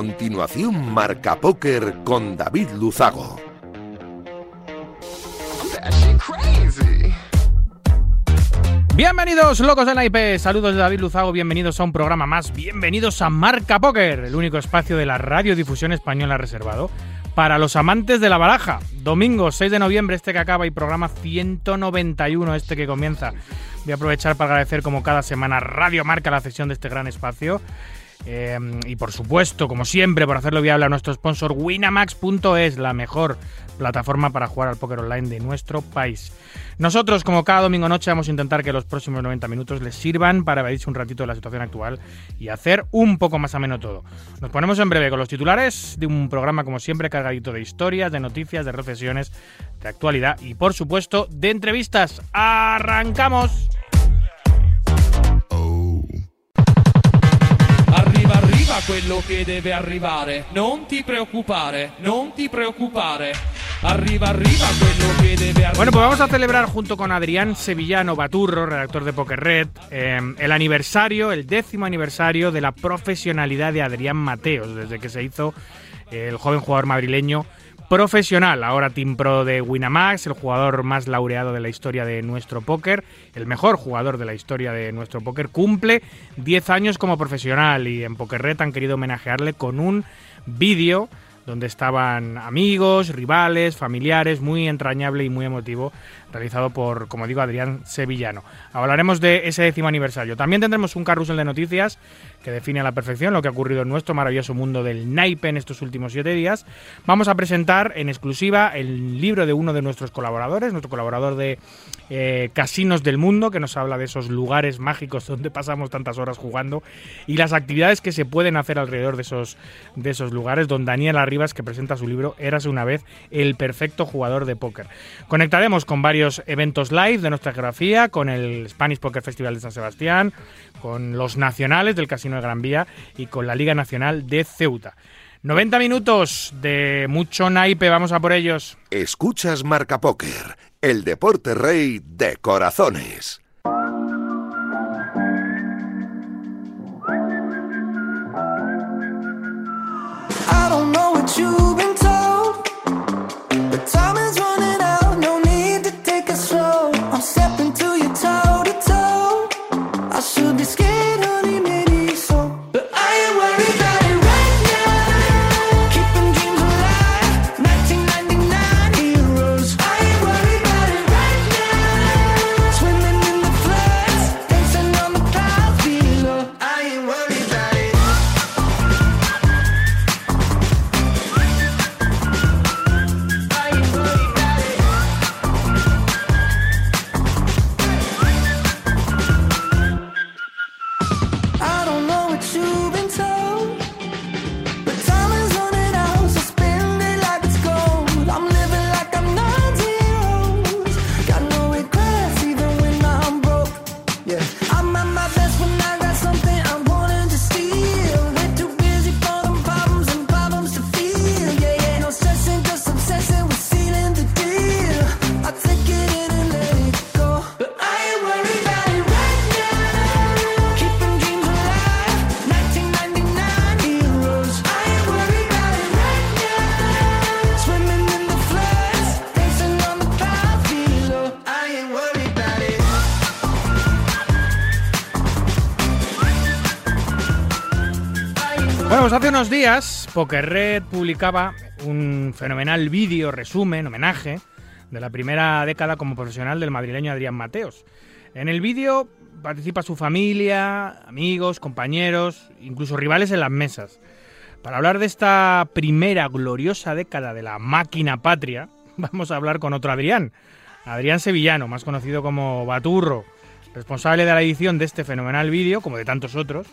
Continuación, Marca Póker con David Luzago. Bienvenidos, locos del IP. Saludos de David Luzago. Bienvenidos a un programa más. Bienvenidos a Marca Póker, el único espacio de la radiodifusión española reservado para los amantes de la baraja. Domingo 6 de noviembre, este que acaba, y programa 191, este que comienza. Voy a aprovechar para agradecer, como cada semana, Radio Marca la cesión de este gran espacio. Eh, y por supuesto, como siempre, por hacerlo viable a nuestro sponsor Winamax.es, la mejor plataforma para jugar al póker online de nuestro país. Nosotros, como cada domingo noche, vamos a intentar que los próximos 90 minutos les sirvan para evadirse un ratito de la situación actual y hacer un poco más ameno todo. Nos ponemos en breve con los titulares de un programa, como siempre, cargadito de historias, de noticias, de reflexiones, de actualidad y, por supuesto, de entrevistas. ¡Arrancamos! Quello che deve arrivare. Non ti preoccupare, non ti preoccupare. Che debe arrivare. Bueno, pues vamos a celebrar junto con Adrián Sevillano Baturro, redactor de Poker Red, eh, el aniversario, el décimo aniversario de la profesionalidad de Adrián Mateos, desde que se hizo el joven jugador madrileño profesional, ahora Team Pro de Winamax, el jugador más laureado de la historia de nuestro póker, el mejor jugador de la historia de nuestro póker, cumple 10 años como profesional y en Poker Red han querido homenajearle con un vídeo donde estaban amigos, rivales, familiares, muy entrañable y muy emotivo, realizado por, como digo, Adrián Sevillano. Hablaremos de ese décimo aniversario. También tendremos un carrusel de noticias que define a la perfección lo que ha ocurrido en nuestro maravilloso mundo del naipe en estos últimos siete días. Vamos a presentar en exclusiva el libro de uno de nuestros colaboradores, nuestro colaborador de eh, Casinos del Mundo, que nos habla de esos lugares mágicos donde pasamos tantas horas jugando y las actividades que se pueden hacer alrededor de esos, de esos lugares. Don Daniel Arribas, que presenta su libro Érase una vez el perfecto jugador de póker. Conectaremos con varios eventos live de nuestra geografía, con el Spanish Poker Festival de San Sebastián, con los nacionales del Casino de Gran Vía y con la Liga Nacional de Ceuta. 90 minutos de mucho naipe, vamos a por ellos. Escuchas Marca Póker, el deporte rey de corazones. Unos días Poker Red publicaba un fenomenal vídeo resumen, homenaje, de la primera década como profesional del madrileño Adrián Mateos. En el vídeo participa su familia, amigos, compañeros, incluso rivales en las mesas. Para hablar de esta primera gloriosa década de la máquina patria, vamos a hablar con otro Adrián, Adrián Sevillano, más conocido como Baturro, responsable de la edición de este fenomenal vídeo, como de tantos otros,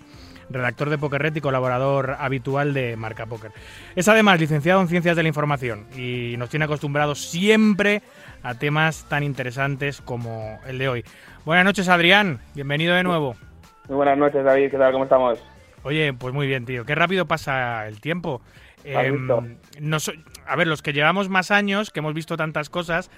redactor de Poker Red y colaborador habitual de Marca Poker. Es además licenciado en Ciencias de la Información y nos tiene acostumbrados siempre a temas tan interesantes como el de hoy. Buenas noches, Adrián. Bienvenido de nuevo. Muy buenas noches, David. ¿Qué tal? ¿Cómo estamos? Oye, pues muy bien, tío. Qué rápido pasa el tiempo. ¿Has Em, visto? no so- a ver, los que llevamos más años, que hemos visto tantas cosas,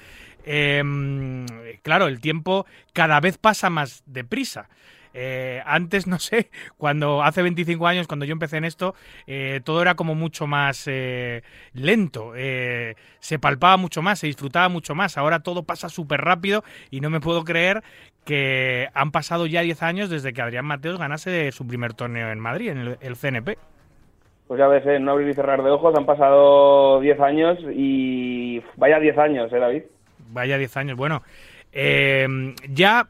em, claro, el tiempo cada vez pasa más deprisa. Eh, antes, no sé, cuando hace 25 años, cuando yo empecé en esto, eh, todo era como mucho más eh, lento, se palpaba mucho más, se disfrutaba mucho más. Ahora todo pasa súper rápido y no me puedo creer que han pasado ya 10 años desde que Adrián Mateos ganase su primer torneo en Madrid, en el, el CNP. Pues ya ves, en no abrir y cerrar de ojos han pasado 10 años y vaya 10 años, ¿eh, David? Vaya 10 años. Bueno, eh, ya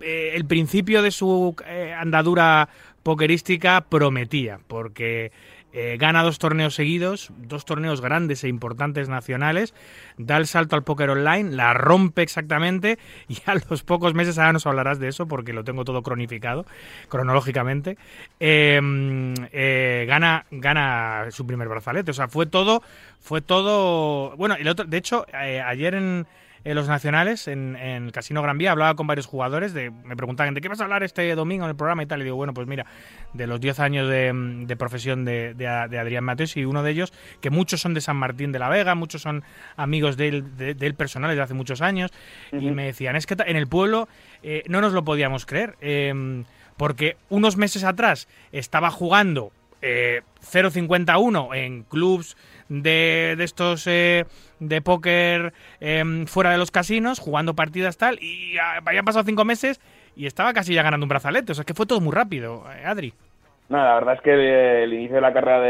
eh, el principio de su eh, andadura pokerística prometía, porque eh, gana dos torneos seguidos, dos torneos grandes e importantes nacionales, da el salto al póker online, la rompe exactamente y a los pocos meses, ahora nos hablarás de eso porque lo tengo todo cronificado, cronológicamente, eh, gana, gana su primer brazalete. O sea, fue todo, fue todo... Bueno, el otro, de hecho, ayer en, en los nacionales, en, en el Casino Gran Vía, hablaba con varios jugadores, de, me preguntaban, ¿de qué vas a hablar este domingo en el programa y tal? Y digo, bueno, pues mira, de los 10 años de, de profesión de, de, de Adrián Mateos y uno de ellos, que muchos son de San Martín de la Vega, muchos son amigos de él, de, él personales de hace muchos años, y me decían, es que en el pueblo eh, no nos lo podíamos creer, eh, porque unos meses atrás estaba jugando eh, 0.51 en clubs de, estos eh, de póker eh, fuera de los casinos, jugando partidas tal, y habían pasado cinco meses y estaba casi ya ganando un brazalete. O sea, es que fue todo muy rápido, eh, Adri. Nada, la verdad es que el inicio de la carrera de,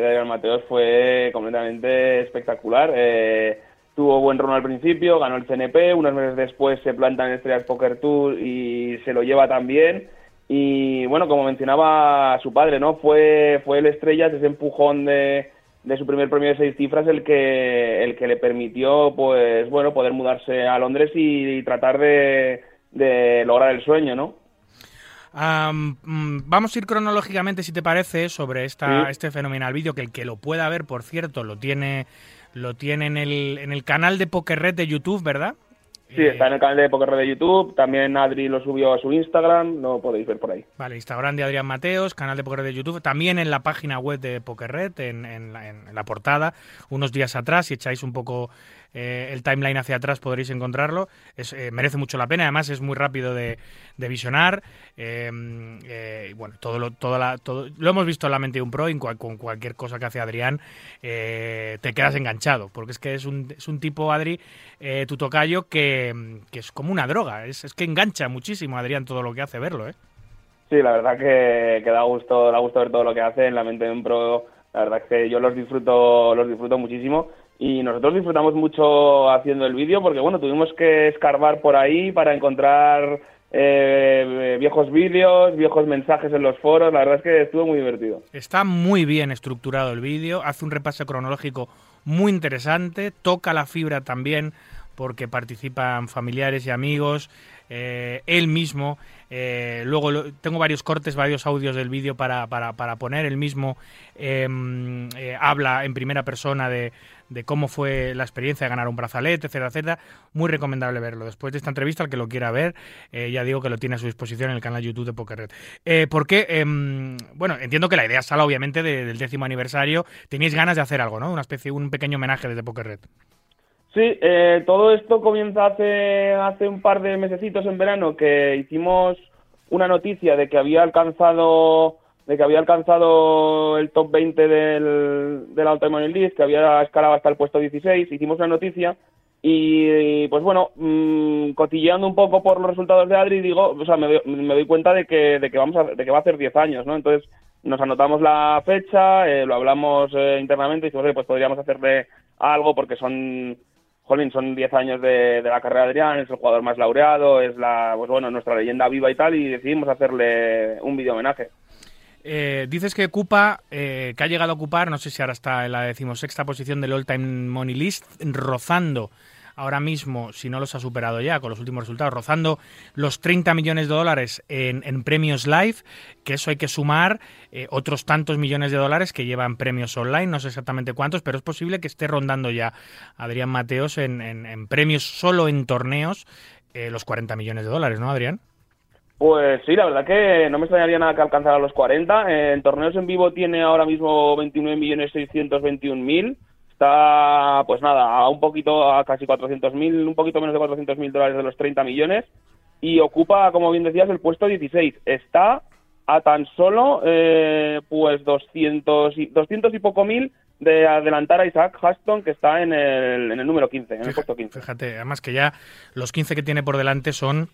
de Adrián Mateos fue completamente espectacular. Eh, tuvo buen ron al principio, ganó el CNP, unos meses después se planta en Estrellas Poker Tour y se lo lleva también. Y bueno, como mencionaba su padre, ¿no? Fue, fue el Estrellas, ese empujón de, de su primer premio de seis cifras el que, el que le permitió, pues bueno, poder mudarse a Londres y, tratar de, de lograr el sueño, ¿no? Mm, vamos a ir cronológicamente, si te parece, sobre esta, Sí. este fenomenal vídeo, que el que lo pueda ver, por cierto, lo tiene, lo tiene en, el, en el canal de Pokerred de YouTube, ¿verdad? Sí, está en el canal de Poker de YouTube. También Adri lo subió a su Instagram. Lo podéis ver por ahí. Vale, Instagram de Adrián Mateos, canal de Pokerred de YouTube, también en la página web de Pokerred, en, en la, en la portada, unos días atrás, si echáis un poco eh, el timeline hacia atrás podréis encontrarlo. Es, eh, merece mucho la pena, además es muy rápido de, visionar. eh, bueno, todo lo, la- todo- lo hemos visto en la mente de un pro, y cual- con cualquier cosa que hace Adrián, te quedas enganchado, porque es que es un, es un tipo, Adri, tu tocayo, que, que es como una droga, es, es que engancha muchísimo a Adrián todo lo que hace verlo, ¿eh? Sí, la verdad que, que da gusto, da gusto ver todo lo que hace en la mente de un pro. La verdad es que yo los disfruto, los disfruto muchísimo. Y nosotros disfrutamos mucho haciendo el vídeo porque, bueno, tuvimos que escarbar por ahí para encontrar eh, viejos vídeos, viejos mensajes en los foros. La verdad es que estuvo muy divertido. Está muy bien estructurado el vídeo, hace un repaso cronológico muy interesante, toca la fibra también porque participan familiares y amigos, eh, él mismo. eh, luego tengo varios cortes, varios audios del vídeo para, para, para poner. Él mismo eh, habla en primera persona de, de cómo fue la experiencia de ganar un brazalete, etcétera, etcétera. Muy recomendable verlo. Después de esta entrevista, el que lo quiera ver, eh, ya digo que lo tiene a su disposición en el canal YouTube de Pokerred. Eh, porque, em, bueno, entiendo que la idea sale obviamente de- del décimo aniversario. Teníais ganas de hacer algo, ¿no? Una especie, un pequeño homenaje desde Pokerred. Sí, eh, todo esto comienza hace, hace un par de mesecitos en verano que hicimos una noticia de que había alcanzado de que había alcanzado el top 20 del, del Money List, que había escalado hasta el puesto 16, hicimos una noticia y pues bueno, mmm, cotilleando un poco por los resultados de Adri, digo, o sea, me, me doy cuenta de que, de que vamos a, de que va a hacer 10 años, ¿no? Entonces nos anotamos la fecha, eh, lo hablamos eh, internamente y dijimos, "Oye, pues podríamos hacerle algo porque son Jolín, son 10 años de, de la carrera de Adrián, es el jugador más laureado, es la, pues bueno, nuestra leyenda viva y tal, y decidimos hacerle un video homenaje. Eh, dices que ocupa, eh, que ha llegado a ocupar, no sé si ahora está en la decimosexta posición del All Time Money List, rozando ahora mismo, si no los ha superado ya con los últimos resultados, rozando los 30 millones de dólares en, en premios live, que eso hay que sumar eh, otros tantos millones de dólares que llevan premios online, no sé exactamente cuántos, pero es posible que esté rondando ya Adrián Mateos en, en- premios solo en torneos eh, los 40 millones de dólares, ¿no, Adrián? Pues sí, la verdad que no me extrañaría nada que alcanzara los 40. Eh, En torneos en vivo tiene ahora mismo 29.621.000. Está, pues nada, a un poquito, a casi 400.000, un poquito menos de 400.000 dólares de los 30 millones. y ocupa, como bien decías, el puesto 16. Está a tan solo eh, pues 200 y, 200 y poco mil de adelantar a Isaac Haston, que está en el, en el número 15, en el puesto 15. Fíjate, además que ya los 15 que tiene por delante son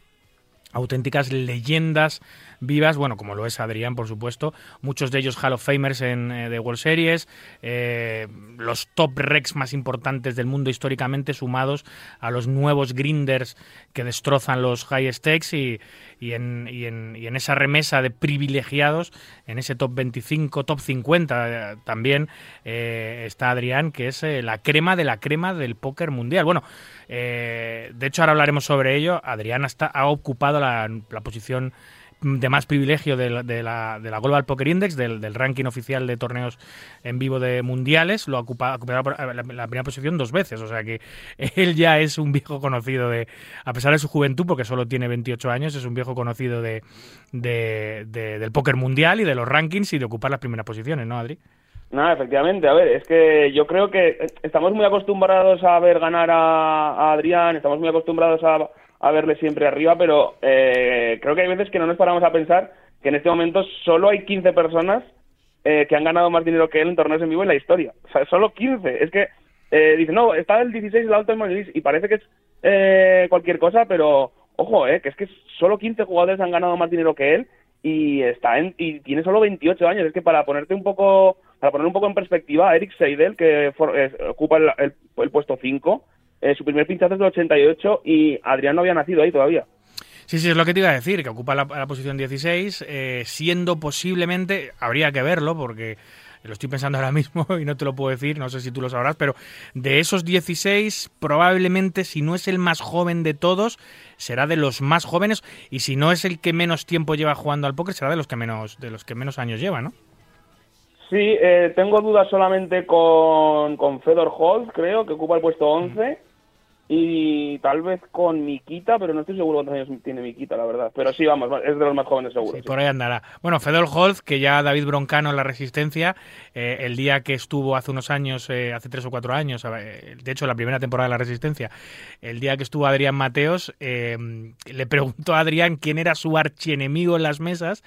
auténticas leyendas vivas, bueno, como lo es Adrián, por supuesto, muchos de ellos Hall of Famers en eh, de World Series, eh, los top recs más importantes del mundo históricamente sumados a los nuevos grinders que destrozan los high stakes y, en, esa remesa de privilegiados, en ese top 25, top 50 eh, también está Adrián, que es la crema de la crema del póker mundial. Bueno, de hecho ahora hablaremos sobre ello. Adrián ha ocupado la posición de más privilegio de de la, de la Global Poker Index, del, del ranking oficial de torneos en vivo de mundiales, lo ha ocupado, ocupado la, la primera posición dos veces, o sea que él ya es un viejo conocido de, a pesar de su juventud, porque solo tiene 28 años, es un viejo conocido de, de, de- del póker mundial y de los rankings y de ocupar las primeras posiciones, ¿no, Adri? Nada, efectivamente. A ver, es que yo creo que estamos muy acostumbrados a ver ganar a, a Adrián, estamos muy acostumbrados a, a verle siempre arriba, pero eh, creo que hay veces que no nos paramos a pensar que en este momento solo hay 15 personas eh, que han ganado más dinero que él en torneos en vivo en la historia. O sea, solo 15. Es que eh, dice, no, está el 16 en la Ultimate List y parece que es eh, cualquier cosa, pero ojo, eh, que es que solo 15 jugadores han ganado más dinero que él y está en, y tiene solo 28 años. Es que para ponerte un poco, para poner un poco en perspectiva, Eric Seidel, que for- eh, ocupa el, el- el puesto 5, eh, su primer pinchazo es del 88 y Adrián no había nacido ahí todavía. Sí, sí, es lo que te iba a decir, que ocupa la, la posición 16, eh, siendo posiblemente, habría que verlo, porque lo estoy pensando ahora mismo y no te lo puedo decir, no sé si tú lo sabrás, pero de esos 16, probablemente, si no es el más joven de todos, será de los más jóvenes, y si no es el que menos tiempo lleva jugando al póker, será de los que menos, de los que menos años lleva, ¿no? Sí, eh, tengo dudas solamente con, con Fedor Holt, creo, que ocupa el puesto 11. Y tal vez con Mikita, pero no estoy seguro cuántos años tiene Mikita, la verdad. Pero sí, vamos, es de los más jóvenes seguro. Sí, sí. por ahí andará. Bueno, Fedor Holz, que ya David Broncano en la Resistencia, eh, el día que estuvo hace unos años, eh, hace tres o cuatro años, eh, de hecho la primera temporada de la Resistencia, el día que estuvo Adrián Mateos, le preguntó a Adrián quién era su archienemigo en las mesas.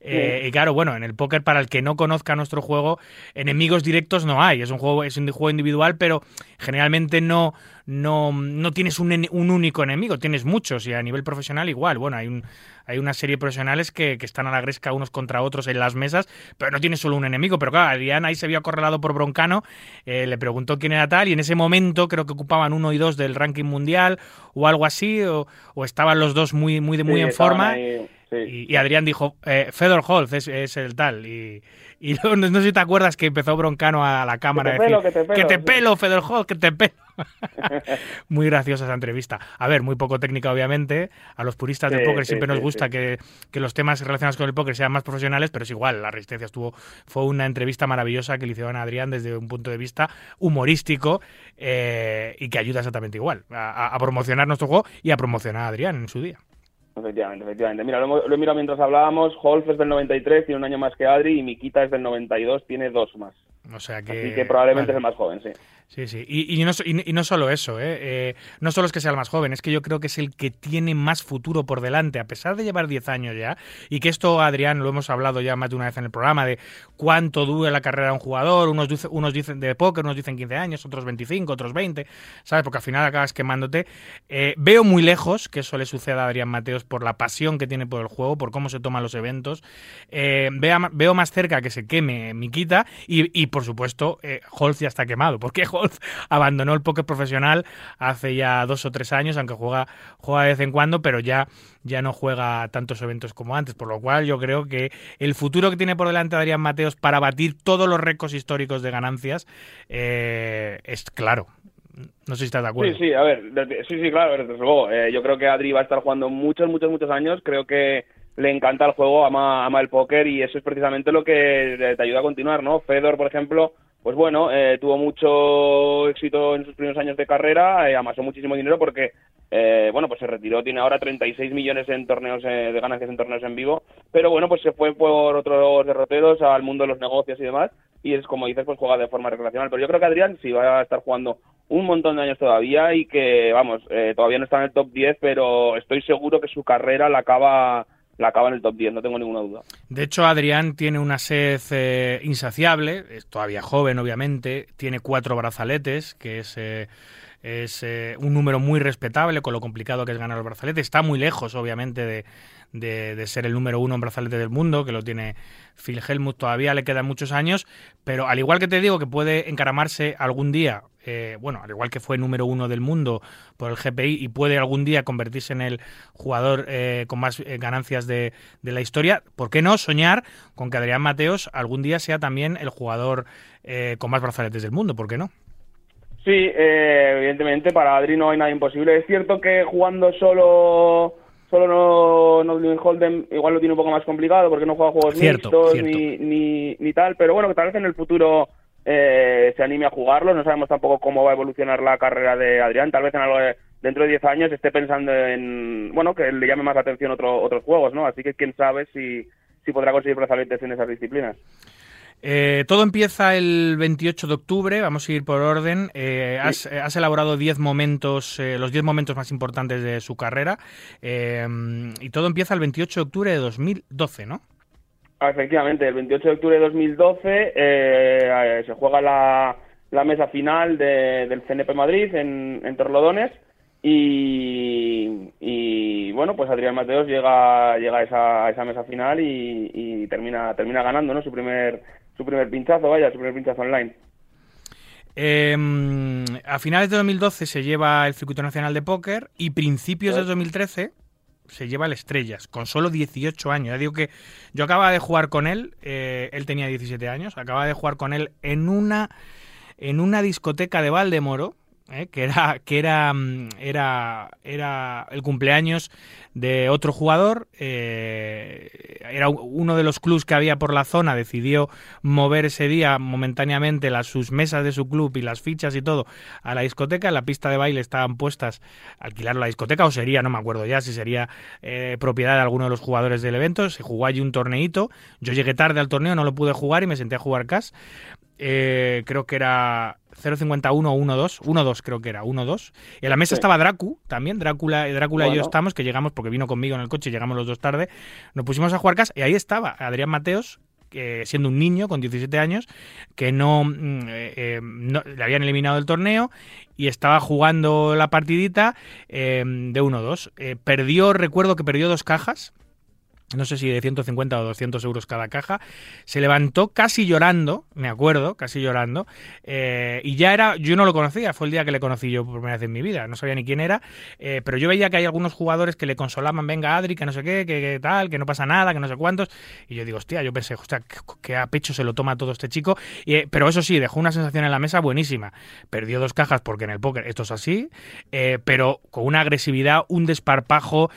eh, Y claro, bueno, en el póker, para el que no conozca nuestro juego, enemigos directos no hay. Es un juego, es un juego individual, pero generalmente no, no, no tienes un, un único enemigo, tienes muchos y a nivel profesional igual. Bueno, hay un, hay una serie de profesionales que, que están a la gresca unos contra otros en las mesas, pero no tiene solo un enemigo. Pero claro, Adrián ahí se vio acorralado por Broncano, eh, le preguntó quién era tal, y en ese momento creo que ocupaban uno y dos del ranking mundial o algo así, o, o estaban los dos muy, muy, de- muy Sí, en forma. ahí, sí. Y, y Adrián dijo, eh, Fedor Holz es, es el tal. Y, y no, no sé si te acuerdas que empezó Broncano a la cámara te a decir, pelo, que te pelo", sí. pelo, Fedor Holz, que te pelo. muy graciosa esa entrevista. A ver, muy poco técnica, obviamente. A los puristas del póker sí, siempre nos gusta sí. que, que los temas relacionados con el póker sean más profesionales, pero es igual, la resistencia estuvo, fue una entrevista maravillosa que le hicieron a Adrián desde un punto de vista humorístico eh, y que ayuda exactamente igual a promocionar nuestro juego y a promocionar a Adrián en su día. Efectivamente, efectivamente. Mira, lo, lo he mirado mientras hablábamos. Holf es del 93, tiene un año más que Adri, y Mikita es del 92, tiene dos más. O sea que, Así que probablemente vale. es el más joven, sí. Sí, sí. Y, y no, y, no solo eso, ¿eh? Eh, no solo es que sea el más joven, es que yo creo que es el que tiene más futuro por delante, a pesar de llevar 10 años ya. Y que esto, Adrián, lo hemos hablado ya más de una vez en el programa, de cuánto dura la carrera de un jugador. Unos, unos dicen de póker, unos dicen 15 años, otros 25, otros 20, ¿sabes? Porque al final acabas quemándote. Eh, veo muy lejos que eso le suceda a Adrián Mateos por la pasión que tiene por el juego, por cómo se toman los eventos. Eh, vea- veo más cerca que se queme Mikita y, y, por supuesto, eh, Holz ya está quemado, porque abandonó el póker profesional hace ya dos o tres años, aunque juega, juega de vez en cuando, pero ya, ya no juega tantos eventos como antes, por lo cual yo creo que el futuro que tiene por delante Adrián Mateos para batir todos los récords históricos de ganancias eh, es claro. No sé si estás de acuerdo. Sí, sí, a ver, sí, sí, claro, desde luego. Eh, yo creo que Adri va a estar jugando muchos, muchos, muchos años. Creo que le encanta el juego, ama, ama el póker y eso es precisamente lo que te ayuda a continuar, ¿no? Fedor, por ejemplo, pues bueno, eh, tuvo mucho éxito en sus primeros años de carrera, eh, amasó muchísimo dinero porque, eh, bueno, pues se retiró, tiene ahora 36 millones en torneos eh, de ganancias en torneos en vivo, pero bueno, pues se fue por otros derroteros al mundo de los negocios y demás, y es como dices, pues juega de forma recreacional. Pero yo creo que Adrián sí va a estar jugando un montón de años todavía y que, vamos, eh, todavía no está en el top 10, pero estoy seguro que su carrera la acaba, la acaba en el top 10, no tengo ninguna duda. De hecho, Adrián tiene una sed eh, insaciable, es todavía joven, obviamente, tiene cuatro brazaletes, que es... eh, es eh, un número muy respetable con lo complicado que es ganar los brazaletes. Está muy lejos, obviamente, de, de- de ser el número uno en brazaletes del mundo, que lo tiene Phil Helmut. Todavía le quedan muchos años, pero al igual que te digo que puede encaramarse algún día, eh, bueno, al igual que fue número uno del mundo por el GPI y puede algún día convertirse en el jugador eh, con más eh, ganancias de, de la historia, ¿por qué no soñar con que Adrián Mateos algún día sea también el jugador eh, con más brazaletes del mundo? ¿Por qué no? Sí, eh, evidentemente para Adri no hay nada imposible. Es cierto que jugando solo solo no, no Holden igual lo tiene un poco más complicado porque no juega juegos Cierto, mixtos cierto. Ni, ni, ni tal, pero bueno, que tal vez en el futuro eh, se anime a jugarlo. No sabemos tampoco cómo va a evolucionar la carrera de Adrián. Tal vez en algo de- dentro de 10 años esté pensando en, bueno, que le llame más la atención otro, otros juegos, ¿no? Así que quién sabe si, si podrá conseguir brazaletes en esas disciplinas. Eh, todo empieza el 28 de octubre, vamos a ir por orden. Eh, has, eh, has elaborado 10 momentos, eh, los 10 momentos más importantes de su carrera, eh, y todo empieza el 28 de octubre de 2012, ¿no? Ah, Efectivamente, el 28 de octubre de 2012 eh, se juega la, la mesa final de- del CNP Madrid en, en Torlodones y, y, bueno, pues Adrián Mateos llega, llega a, esa, a esa mesa final y, y termina, termina ganando ¿no? su, primer, su primer pinchazo, vaya, su primer pinchazo online. Eh, a finales de 2012 se lleva el Circuito Nacional de Póker y principios de 2013 se lleva el Estrellas, con solo 18 años. Ya digo que yo acababa de jugar con él, eh, él tenía 17 años, acababa de jugar con él en una, en una discoteca de Valdemoro, eh, que era que era, mm, era era el cumpleaños de otro jugador eh, era uno de los clubs que había por la zona decidió mover ese día momentáneamente las sus mesas de su club y las fichas y todo a la discoteca. En la pista de baile estaban puestas alquilar la discoteca o sería no me acuerdo ya si sería eh, propiedad de alguno de los jugadores del evento. Se jugó allí un torneito. Yo llegué tarde al torneo no lo pude jugar y me senté a jugar CAS eh, creo que era 0.51 o 1.2, 1.2 creo que era, 1.2. Y en la mesa Sí. estaba Dracu, también, Drácula, Drácula y yo Bueno. estamos, que llegamos porque vino conmigo en el coche, llegamos los dos tarde, nos pusimos a jugar cas y ahí estaba Adrián Mateos, que siendo un niño con 17 años, que no, mm, eh, eh, no- le habían eliminado del torneo y estaba jugando la partidita eh, de 1-2. Eh, perdió, recuerdo que perdió dos cajas, no sé si de 150 o 200 euros cada caja, se levantó casi llorando, me acuerdo, casi llorando, eh, y ya era, yo no lo conocía, fue el día que le conocí yo por primera vez en mi vida, no sabía ni quién era, eh, pero yo veía que hay algunos jugadores que le consolaban, venga Adri, que no sé qué, que, tal, que no pasa nada, que no sé cuántos, y yo digo, hostia, yo pensé, hostia, que, que a pecho se lo toma todo este chico, eh, pero eso sí, dejó una sensación en la mesa buenísima, perdió dos cajas porque en el póker esto es así, pero con una agresividad, un desparpajo,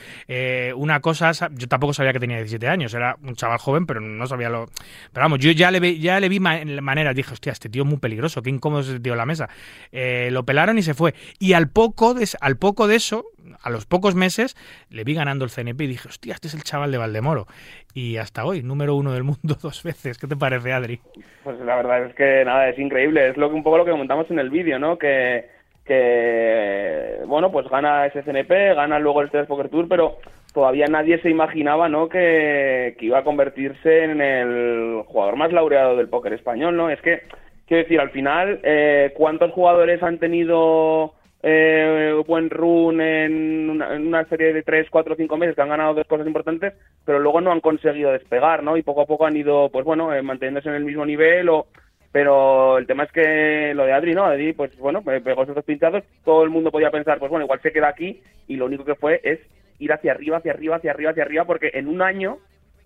una cosa, sa- yo tampoco sabía que tenía 17 años, era un chaval joven, pero no sabía lo... Pero vamos, yo ya le, ve- ya le vi ma- maneras, dije, hostia, este tío es muy peligroso, qué incómodo es este tío en la mesa. Eh, lo pelaron y se fue. Y al poco, de, al poco de eso, a los pocos meses, le vi ganando el CNP y dije, hostia, este es el chaval de Valdemoro. Y hasta hoy, número uno del mundo dos veces. ¿Qué te parece, Adri? Pues la verdad es que nada, es increíble. Es lo que un poco lo que comentamos en el vídeo, ¿no? Que, que bueno, pues gana ese CNP, gana luego el Stress Poker Tour, pero todavía nadie se imaginaba, ¿no? Que, iba a convertirse en el jugador más laureado del póker español, ¿no? Es que, quiero decir, al final, eh, ¿cuántos jugadores han tenido eh, buen run en una, en una serie de 3, 4, 5 meses que han ganado dos cosas importantes, pero luego no han conseguido despegar, ¿no? Y poco a poco han ido, pues bueno, eh, manteniéndose en el mismo nivel o pero el tema es que lo de Adri, ¿no? Adri, pues bueno, pegó esos dos pinchazos, todo el mundo podía pensar, pues bueno, igual se queda aquí y lo único que fue es ir hacia arriba, hacia arriba, hacia arriba, hacia arriba, porque en un año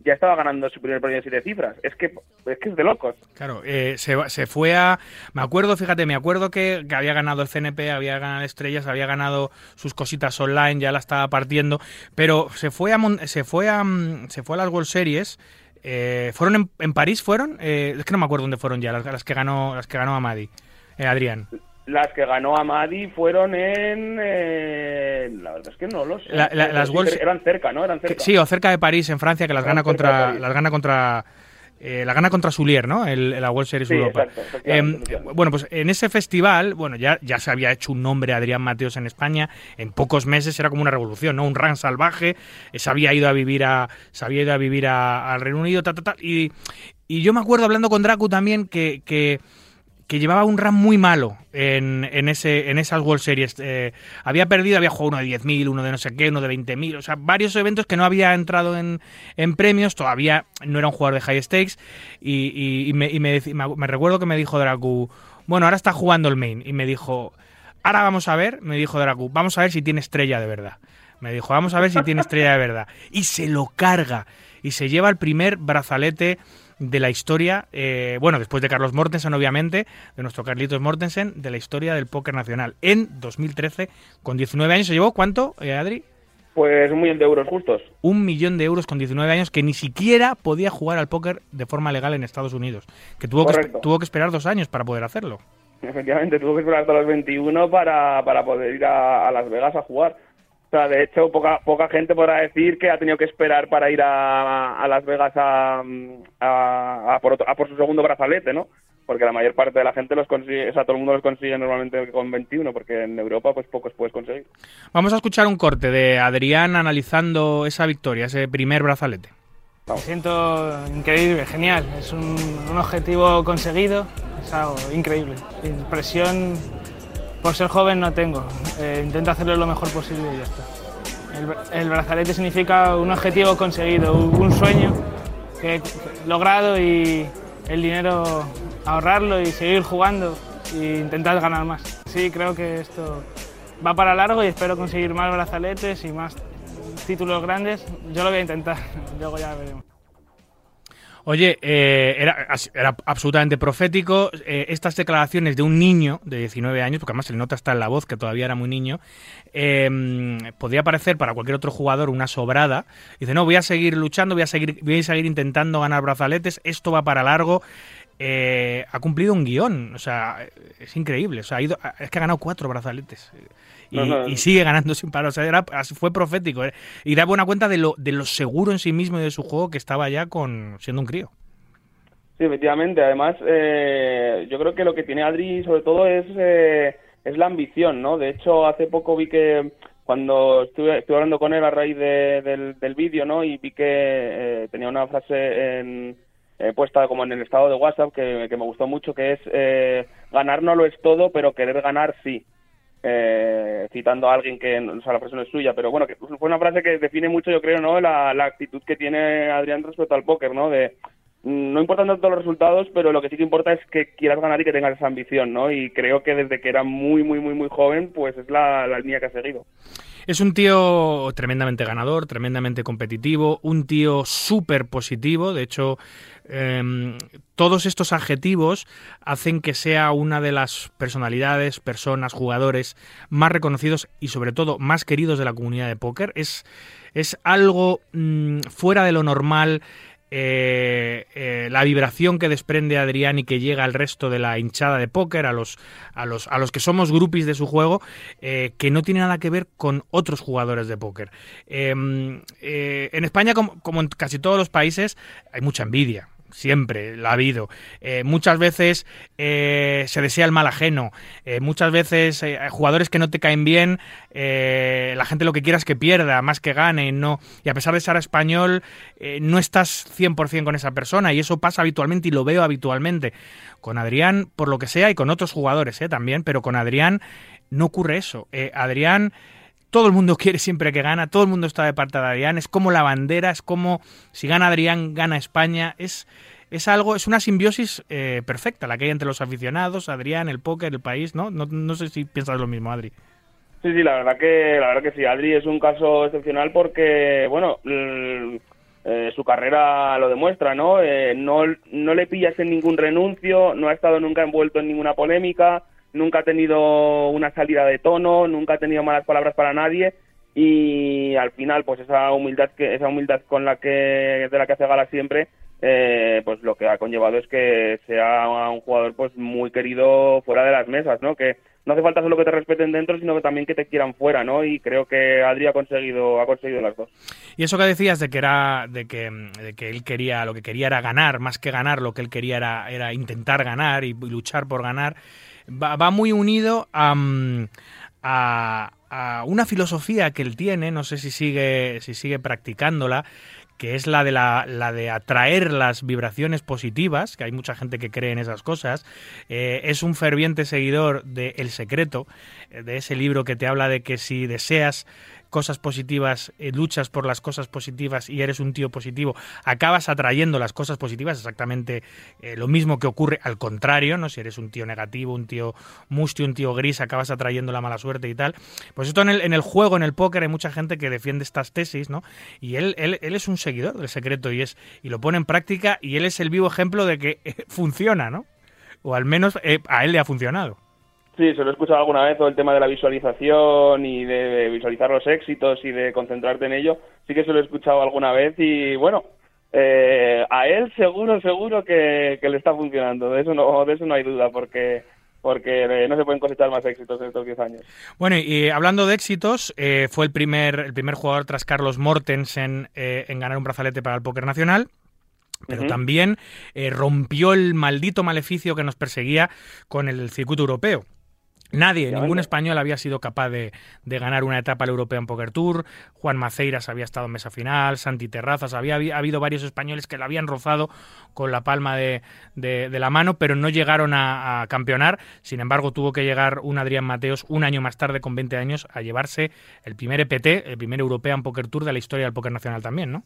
ya estaba ganando su primer premio de siete cifras. Es que es que es de locos. Claro, eh, se, se fue a... Me acuerdo, fíjate, me acuerdo que, que había ganado el CNP, había ganado Estrellas, había ganado sus cositas online, ya la estaba partiendo, pero se fue a, se fue a, mm, se fue a las World Series. eh, ¿Fueron en, en París? ¿Fueron? Eh, es que no me acuerdo dónde fueron ya, las, las que ganó las que ganó Amadi. Eh, Adrián. Las que ganó Amadi fueron en... eh, la verdad es que no lo sé. La- la- Pero las sí, World- Eran cerca, ¿no? Eran cerca. sí, o cerca de París, en Francia, que las Eran gana contra... Las gana contra eh, la gana contra Sulier, ¿no? El, la World Series Sí, Europa. exacto, efectivamente. bueno, pues en ese festival, bueno, ya, ya se había hecho un nombre Adrián Mateos en España. En pocos meses era como una revolución, ¿no? Un ran salvaje. eh, Se había ido a vivir a, se había ido a vivir a- al Reino Unido, ta, ta, ta, y, y yo me acuerdo hablando con Dracu también que, que, que llevaba un RAM muy malo en, en, ese, en esas World Series. Eh, había perdido, había jugado uno de 10.000, uno de no sé qué, uno de 20.000, o sea, varios eventos que no había entrado en, en premios, todavía no era un jugador de high stakes. Y, y- me, y me- me recuerdo que me dijo Dracu, bueno, ahora está jugando el main. Y me dijo, ahora vamos a ver, me dijo Dracu, vamos a ver si tiene estrella de verdad. Me dijo, vamos a ver si tiene estrella de verdad. Y se lo carga. Y se lleva el primer brazalete de la historia, eh, bueno, después de Carlos Mortensen, obviamente, de nuestro Carlitos Mortensen, de la historia del póker nacional. En 2013, con 19 años, se llevó, ¿cuánto, eh, Adri? Pues un millón de euros justos. Un millón de euros con 19 años que ni siquiera podía jugar al póker de forma legal en Estados Unidos. Que tuvo, que, Correcto. tuvo que esperar dos años para poder hacerlo. Efectivamente, tuvo que esperar hasta los 21 para, para poder ir a, a Las Vegas a jugar. O sea, de hecho, poca, poca gente podrá decir que ha tenido que esperar para ir a, a Las Vegas a, a, a por otro- a por su segundo brazalete, ¿no? Porque la mayor parte de la gente los consigue, o sea, todo el mundo los consigue normalmente con 21, porque en Europa pues pocos puedes conseguir. Vamos a escuchar un corte de Adrián analizando esa victoria, ese primer brazalete. Me siento increíble, genial. Es un, un objetivo conseguido, es algo increíble. Impresión por ser joven no tengo. Eh, intento hacerlo lo mejor posible y ya está. El, el brazalete significa un objetivo conseguido, un sueño que he logrado y el dinero ahorrarlo y seguir jugando e intentar ganar más. Sí, creo que esto va para largo y espero conseguir más brazaletes y más títulos grandes. Yo lo voy a intentar, luego ya veremos. Oye, eh, era, era absolutamente profético. eh, estas declaraciones de un niño de 19 años, porque además se le nota hasta en la voz que todavía era muy niño, eh, podría parecer para cualquier otro jugador una sobrada. Dice, no, voy a seguir luchando, voy a seguir, voy a seguir intentando ganar brazaletes, esto va para largo. Eh, ha cumplido un guion, o sea, es increíble. O sea, ha ido, es que ha ganado cuatro brazaletes. Y, sigue ganando sin parar. O sea, era- fue profético. eh. Y da buena cuenta de lo, de lo seguro en sí mismo y de su juego que estaba ya con siendo un crío. Sí, efectivamente. Además, eh, yo creo que lo que tiene Adri sobre todo es, eh, es la ambición, ¿no? De hecho, hace poco vi que cuando estuve, estuve hablando con él a raíz de- del, del vídeo, ¿no? Y vi que eh, tenía una frase en, eh, puesta como en el estado de WhatsApp que, que me gustó mucho, que es eh, ganar no lo es todo, pero querer ganar sí. Eh, citando a alguien que, o sea, la no es suya, pero bueno, fue una frase que define mucho, yo creo, ¿no? La, la actitud que tiene Adrián respecto al póker, ¿no? De, mm, no importan tanto los resultados, pero lo que sí que importa es que quieras ganar y que tengas esa ambición, ¿no? Y creo que desde que era muy, muy, muy, muy joven, pues es la, la línea que ha seguido. Es un tío tremendamente ganador, tremendamente competitivo, un tío súper positivo. De hecho, em, todos estos adjetivos hacen que sea una de las personalidades, personas, jugadores más reconocidos y sobre todo más queridos de la comunidad de póker. Es, es algo mm, fuera de lo normal. eh, eh, la vibración que desprende Adrián y que llega al resto de la hinchada de póker, a los, a los, a los que somos groupies de su juego, eh, que no tiene nada que ver con otros jugadores de póker. Eh, en España, como, como en casi todos los países, hay mucha envidia. Siempre la ha habido. Eh, muchas veces eh, se desea el mal ajeno. Eh, muchas veces jugadores que no te caen bien, la gente lo que quiera es que pierda, más que gane. No. Y a pesar de ser español, no estás 100% con esa persona. Y eso pasa habitualmente y lo veo habitualmente. Con Adrián, por lo que sea, y con otros jugadores también, pero con Adrián no ocurre eso. Adrián todo el mundo quiere siempre que gana, todo el mundo está de parte de Adrián, es como la bandera, es como si gana Adrián, gana España, es, es algo, es una simbiosis eh, perfecta la que hay entre los aficionados, Adrián, el póker, el país, ¿no? ¿no? Sé si piensas lo mismo, Adri. Sí, sí, la verdad que la verdad que sí. Adri es un caso excepcional porque, bueno, eh, su carrera lo demuestra, ¿no? Eh, no no le pillas en ningún renuncio, no ha estado nunca envuelto en ninguna polémica, nunca ha tenido una salida de tono, nunca ha tenido malas palabras para nadie y al final, pues esa humildad que esa humildad con la que de la que hace gala siempre. eh, pues lo que ha conllevado es que sea un jugador pues muy querido fuera de las mesas, ¿no? Que no hace falta solo que te respeten dentro, sino que también que te quieran fuera, ¿no? Y creo que Adri ha conseguido, ha conseguido las dos. Y eso que decías de que era, de que, de que él quería, lo que quería era ganar, más que ganar, lo que él quería era, era intentar ganar y, luchar por ganar, va, va muy unido a, mm, a, a una filosofía que él tiene, no sé si sigue, si sigue practicándola, que es la de, la, la, de atraer las vibraciones positivas, que hay mucha gente que cree en esas cosas. Eh, es un ferviente seguidor de El Secreto, eh, de ese libro que te habla de que si deseas cosas positivas, eh, luchas por las cosas positivas y eres un tío positivo, acabas atrayendo las cosas positivas, exactamente eh, lo mismo que ocurre al contrario, ¿no? Si eres un tío negativo, un tío mustio, un tío gris, acabas atrayendo la mala suerte y tal. Pues esto en el, en el juego, en el póker, hay mucha gente que defiende estas tesis, ¿no? Y él, él, él es un seguidor del secreto y, es, y lo pone en práctica y él es el vivo ejemplo de que eh, funciona, ¿no? O al menos a él le ha funcionado. Sí, se lo he escuchado alguna vez, todo el tema de la visualización y de visualizar los éxitos y de concentrarte en ello. Sí que se lo he escuchado alguna vez y bueno, eh, a él seguro, seguro que, que, le está funcionando. De eso no, de eso no hay duda, porque porque eh, no se pueden cosechar más éxitos en estos 10 años. Bueno, y hablando de éxitos, eh, fue el primer, el primer jugador tras Carlos Mortens en, eh, en ganar un brazalete para el Póker Nacional pero uh -huh. también eh, rompió el maldito maleficio que nos perseguía con el circuito europeo. Nadie, ningún español había sido capaz de, de, ganar una etapa al European Poker Tour. Juan Maceiras había estado en mesa final, Santi Terrazas, había, había habido varios españoles que la habían rozado con la palma de, de, de la mano, pero no llegaron a, a, campeonar. Sin embargo, tuvo que llegar un Adrián Mateos un año más tarde, con 20 años, a llevarse el primer EPT, el primer European Poker Tour de la historia del Poker Nacional también, ¿no?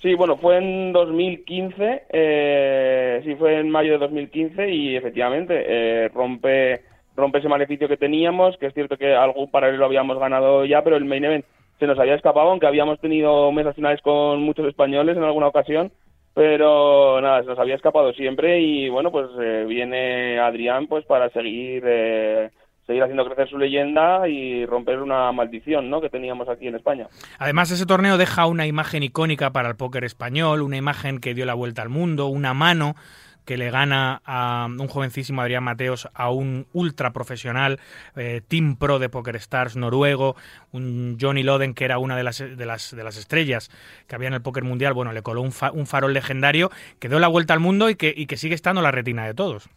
Sí, bueno, fue en 2015, eh, sí, fue en mayo de 2015 y efectivamente eh, rompe rompe ese maleficio que teníamos, que es cierto que algún paralelo habíamos ganado ya, pero el main event se nos había escapado, aunque habíamos tenido mesas finales con muchos españoles en alguna ocasión, pero nada, se nos había escapado siempre y bueno, pues eh, viene Adrián pues para seguir eh, seguir haciendo crecer su leyenda y romper una maldición ¿no? que teníamos aquí en España. Además, ese torneo deja una imagen icónica para el póker español, una imagen que dio la vuelta al mundo, una mano que le gana a un jovencísimo Adrián Mateos a un ultra profesional eh, Team Pro de Poker Stars noruego, un Johnny Loden que era una de las, de las, de las estrellas que había en el póker mundial, bueno, le coló un, fa, un farol legendario que dio la vuelta al mundo y que, y que sigue estando la retina de todos.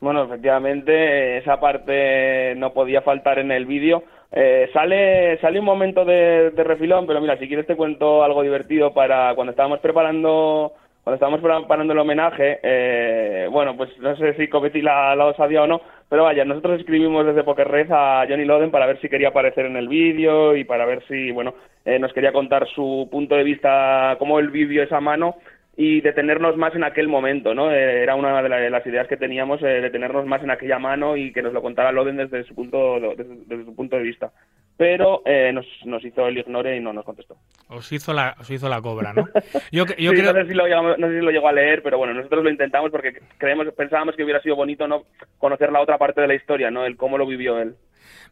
Bueno, efectivamente, esa parte no podía faltar en el vídeo. Eh, sale, sale un momento de, de refilón, pero mira, si quieres te cuento algo divertido para cuando estábamos preparando cuando estábamos preparando el homenaje, eh, bueno, pues no sé si cometí la, la osadía o no, pero vaya, nosotros escribimos desde Poker Red a Johnny Loden para ver si quería aparecer en el vídeo y para ver si, bueno, eh, nos quería contar su punto de vista, cómo él vivió esa mano y detenernos más en aquel momento, ¿no? Eh, era una de, la, de, las ideas que teníamos, eh, detenernos más en aquella mano y que nos lo contara Loden desde su punto, desde, desde su punto de vista pero eh, nos, nos, hizo el ignore y no nos contestó. Os hizo la, os hizo la cobra, ¿no? Yo, yo sí, creo... no, sé si lo no sé si lo llegó a leer, pero bueno, nosotros lo intentamos porque creemos, pensábamos que hubiera sido bonito no conocer la otra parte de la historia, ¿no? El cómo lo vivió él.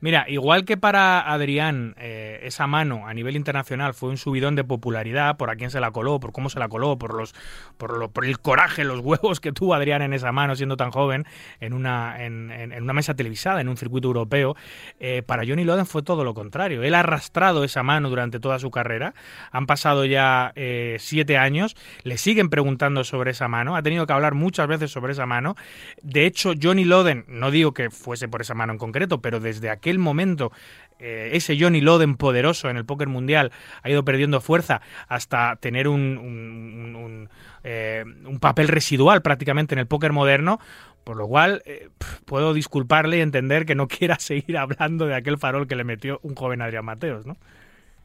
Mira, igual que para Adrián eh, esa mano a nivel internacional fue un subidón de popularidad por a quién se la coló, por cómo se la coló, por los por, lo, por el coraje, los huevos que tuvo Adrián en esa mano siendo tan joven en una en, una mesa televisada, en un circuito europeo. Eh, para Johnny Loden fue todo lo contrario. Él ha arrastrado esa mano durante toda su carrera. Han pasado ya eh, siete años. Le siguen preguntando sobre esa mano. Ha tenido que hablar muchas veces sobre esa mano. De hecho, Johnny Loden, no digo que fuese por esa mano en concreto, pero desde aquel momento eh, ese Johnny Loden poderoso en el póker mundial ha ido perdiendo fuerza hasta tener un, un, un, eh, un papel residual prácticamente en el póker moderno, por lo cual eh, puedo disculparle y entender que no quiera seguir hablando de aquel farol que le metió un joven Adrián Mateos, ¿no?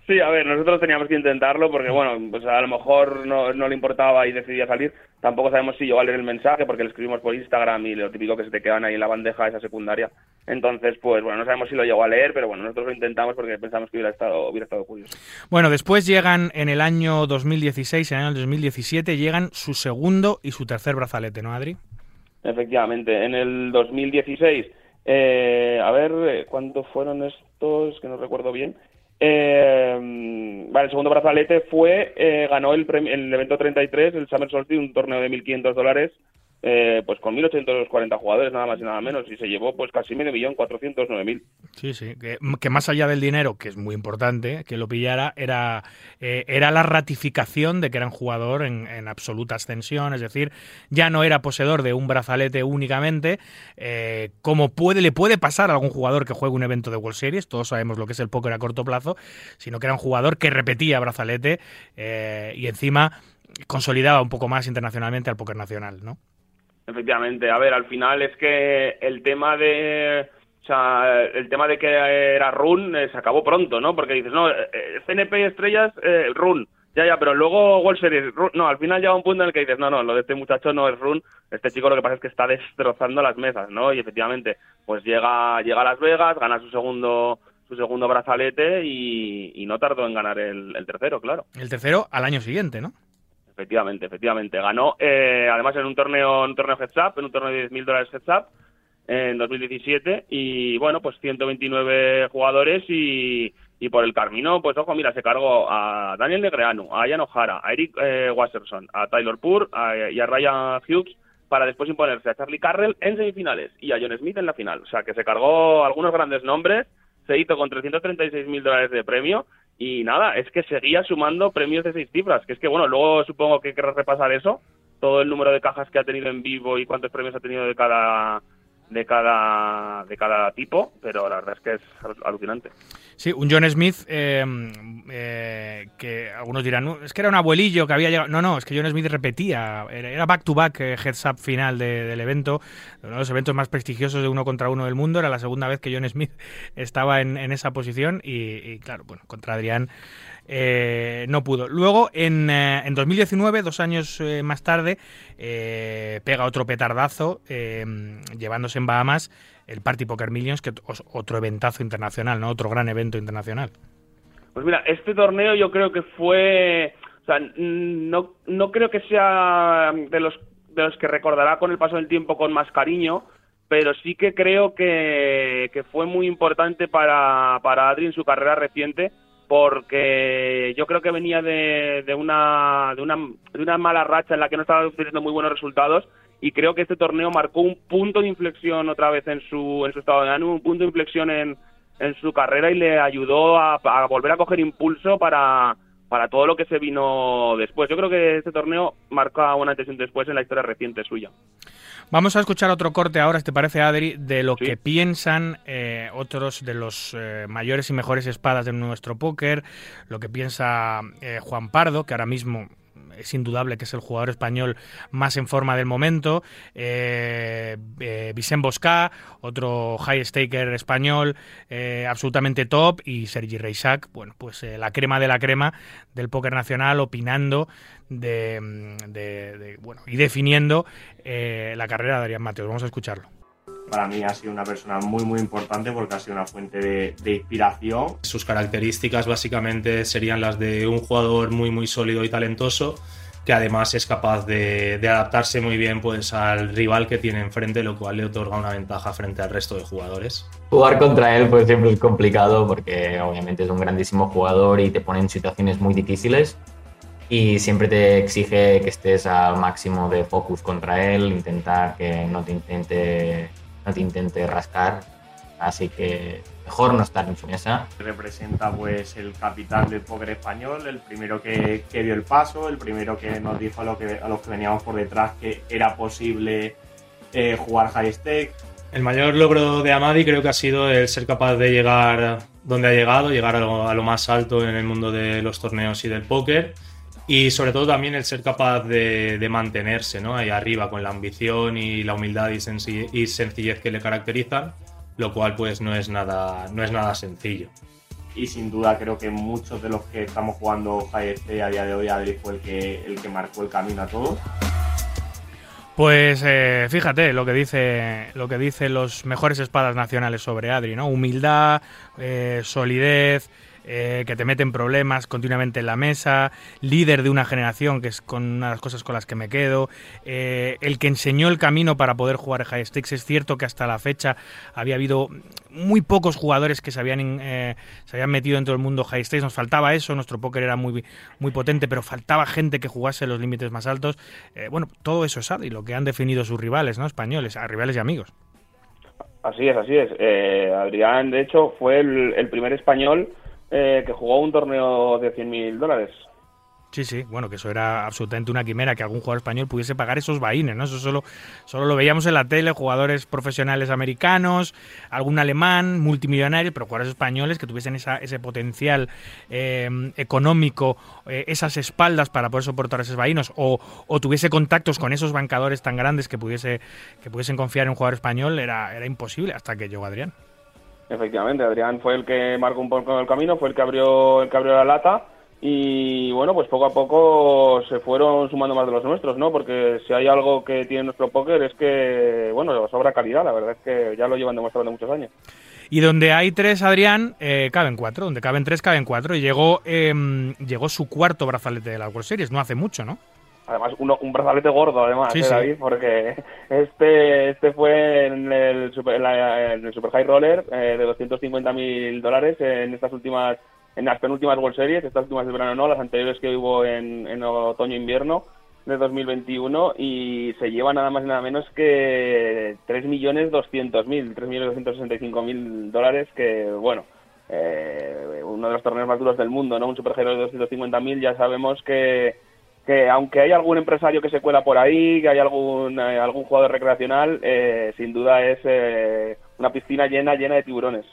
Sí, a ver, nosotros teníamos que intentarlo porque, bueno, pues a lo mejor no, no le importaba y decidía salir. Tampoco sabemos si llegó a leer el mensaje porque le escribimos por Instagram y lo típico que se te quedan ahí en la bandeja esa secundaria. Entonces, pues bueno, no sabemos si lo llegó a leer, pero bueno, nosotros lo intentamos porque pensamos que hubiera estado, hubiera estado curioso. Bueno, después llegan en el año 2016, en el año 2017, llegan su segundo y su tercer brazalete, ¿no, Adri? Efectivamente, en el 2016, eh, a ver, ¿cuántos fueron estos? Que no recuerdo bien. Eh, el segundo brazalete fue, eh, ganó el, el evento 33, el Summer Solstice, un torneo de 1.500 dólares, eh, pues con 1.840 jugadores, nada más y nada menos, y se llevó pues casi medio millón, 409.000. Sí, sí, que, más allá del dinero, que es muy importante, que lo pillara, era, eh, era la ratificación de que era un jugador en, en absoluta ascensión, es decir, ya no era poseedor de un brazalete únicamente, eh, como puede, le puede pasar a algún jugador que juegue un evento de World Series, todos sabemos lo que es el póker a corto plazo, sino que era un jugador que repetía brazalete eh, y encima consolidaba un poco más internacionalmente al póker nacional, ¿no? Efectivamente, a ver, al final es que el tema de el tema de que era run eh, se acabó pronto, ¿no? Porque dices, no, eh, eh, CNP estrellas, eh, run, ya, ya, pero luego World Series, run, no, al final llega un punto en el que dices, no, no, lo de este muchacho no es run, este chico lo que pasa es que está destrozando las mesas, ¿no? Y efectivamente, pues llega, llega a Las Vegas, gana su segundo su segundo brazalete y, no tardó en ganar el tercero, claro. El tercero al año siguiente, ¿no? Efectivamente, efectivamente. Ganó, eh, además, en un torneo, en un torneo heads up, en un torneo de 10.000 dólares heads up, en 2017. Y bueno, pues 129 jugadores y, y por el camino, pues ojo, mira, se cargó a Daniel Negreanu, a Ian O'Hara, a Eric eh, Wasserson, a Taylor Poor y a Ryan Hughes para después imponerse a Charlie Carrell en semifinales y a John Smith en la final. O sea, que se cargó algunos grandes nombres, se hizo con 336.000 dólares de premio y nada, es que seguía sumando premios de seis cifras, que es que bueno, luego supongo que querrás repasar eso, todo el número de cajas que ha tenido en vivo y cuántos premios ha tenido de cada de cada de cada tipo, pero la verdad es que es al- alucinante. Sí, un John Smith eh, eh, que algunos dirán, "No, es que era un abuelillo que había llegado. No, no, es que John Smith repetía, era back-to-back eh, heads up final de- del evento, uno de los eventos más prestigiosos de uno contra uno del mundo. Era la segunda vez que John Smith estaba en, en esa posición y, y, claro, bueno, contra Adrián eh, no pudo. Luego, en, eh, en 2019, dos años eh, más tarde, eh, pega otro petardazo, eh, llevándose en Bahamas el Party Poker Millions, que es otro eventazo internacional, ¿no? Otro gran evento internacional. Pues mira, este torneo yo creo que fue, o sea, no, no creo que sea de los de los que recordará con el paso del tiempo con más cariño, pero sí que creo que, que fue muy importante para, para Adri en su carrera reciente, porque yo creo que venía de, de, una, de, una, de una mala racha en la que no estaba obteniendo muy buenos resultados y creo que este torneo marcó un punto de inflexión otra vez en su, en su estado de ánimo, un punto de inflexión en, en su carrera y le ayudó a, a volver a coger impulso para, para todo lo que se vino después. Yo creo que este torneo marca una antes y un después en la historia reciente suya. Vamos a escuchar otro corte ahora, si te parece, Adri, de lo Sí. que piensan eh, otros de los eh, mayores y mejores espadas de nuestro póker, lo que piensa eh, Juan Pardo, que ahora mismo es indudable que es el jugador español más en forma del momento, eh, eh, Vicent Bosca, otro high staker español eh, absolutamente top, y Sergi Reisac, bueno, pues eh, la crema de la crema del póker nacional, opinando de, mm, bueno, y definiendo eh, la carrera de Adrián Mateos. Vamos a escucharlo. Para mí ha sido una persona muy muy importante porque ha sido una fuente de, de inspiración. Sus características básicamente serían las de un jugador muy muy sólido y talentoso que además es capaz de, de adaptarse muy bien pues al rival que tiene enfrente, lo cual le otorga una ventaja frente al resto de jugadores. Jugar contra él pues siempre es complicado porque obviamente es un grandísimo jugador y te pone en situaciones muy difíciles y siempre te exige que estés al máximo de focus contra él, intentar que no te intente, no te intente rascar, así que mejor no estar en su mesa. Representa pues el capitán del póker español, el primero que, que dio el paso, el primero que nos dijo a, lo que, a los que veníamos por detrás que era posible eh, jugar high stake. El mayor logro de Amadi creo que ha sido el ser capaz de llegar donde ha llegado, llegar a lo, a lo más alto en el mundo de los torneos y del póker. Y sobre todo también el ser capaz de, de mantenerse ¿no? ahí arriba con la ambición y la humildad y, senci- y sencillez que le caracterizan, lo cual pues no es nada, no es nada sencillo. Y sin duda creo que muchos de los que estamos jugando high stake a día de hoy, Adri fue el que, el que marcó el camino a todos. Pues eh, fíjate lo que dice lo que dicen los mejores espadas nacionales sobre Adri, ¿no? Humildad, eh, solidez, eh, que te meten problemas continuamente en la mesa, líder de una generación, que es con una de las cosas con las que me quedo, eh, el que enseñó el camino para poder jugar high stakes. Es cierto que hasta la fecha había habido muy pocos jugadores que se habían, eh, se habían metido dentro del mundo high stakes. Nos faltaba eso, nuestro póker era muy, muy potente, pero faltaba gente que jugase los límites más altos. Eh, bueno, todo eso es y lo que han definido sus rivales, ¿no? Españoles, a rivales y amigos. Así es, así es. Eh, Adrián, de hecho, fue el, el primer español eh, que jugó un torneo de 100.000 dólares. Sí, sí, bueno, que eso era absolutamente una quimera, que algún jugador español pudiese pagar esos vaines, ¿no? Eso solo, solo lo veíamos en la tele, jugadores profesionales americanos, algún alemán, multimillonario, pero jugadores españoles que tuviesen esa, ese potencial eh, económico, eh, esas espaldas para poder soportar esos vainos, o, o, tuviese contactos con esos bancadores tan grandes que pudiese que pudiesen confiar en un jugador español, era, era imposible hasta que llegó Adrián. Efectivamente, Adrián fue el que marcó un poco el camino, fue el que abrió, el que abrió la lata y bueno, pues poco a poco se fueron sumando más de los nuestros, ¿no? Porque si hay algo que tiene nuestro póker es que, bueno, sobra calidad, la verdad es que ya lo llevan demostrando muchos años. Y donde hay tres, Adrián, eh, caben cuatro. Donde caben tres, caben cuatro. Y llegó, eh, llegó su cuarto brazalete de la World Series, no hace mucho, ¿no? Además, uno, un brazalete gordo, además, Sí, ¿eh, sí. David, porque este, este fue en el Super, en la- en el super High Roller eh, de 250 mil dólares en estas últimas, en las penúltimas World Series, estas últimas de verano no, las anteriores que hubo en, en otoño-invierno de 2021 y se lleva nada más y nada menos que 3.200.000, 3.265.000 dólares que, bueno, eh, uno de los torneos más duros del mundo, ¿no? Un Super High Roller de 250.000 ya sabemos que que aunque hay algún empresario que se cuela por ahí, que hay algún eh, algún jugador recreacional, eh, sin duda es eh, una piscina llena llena de tiburones.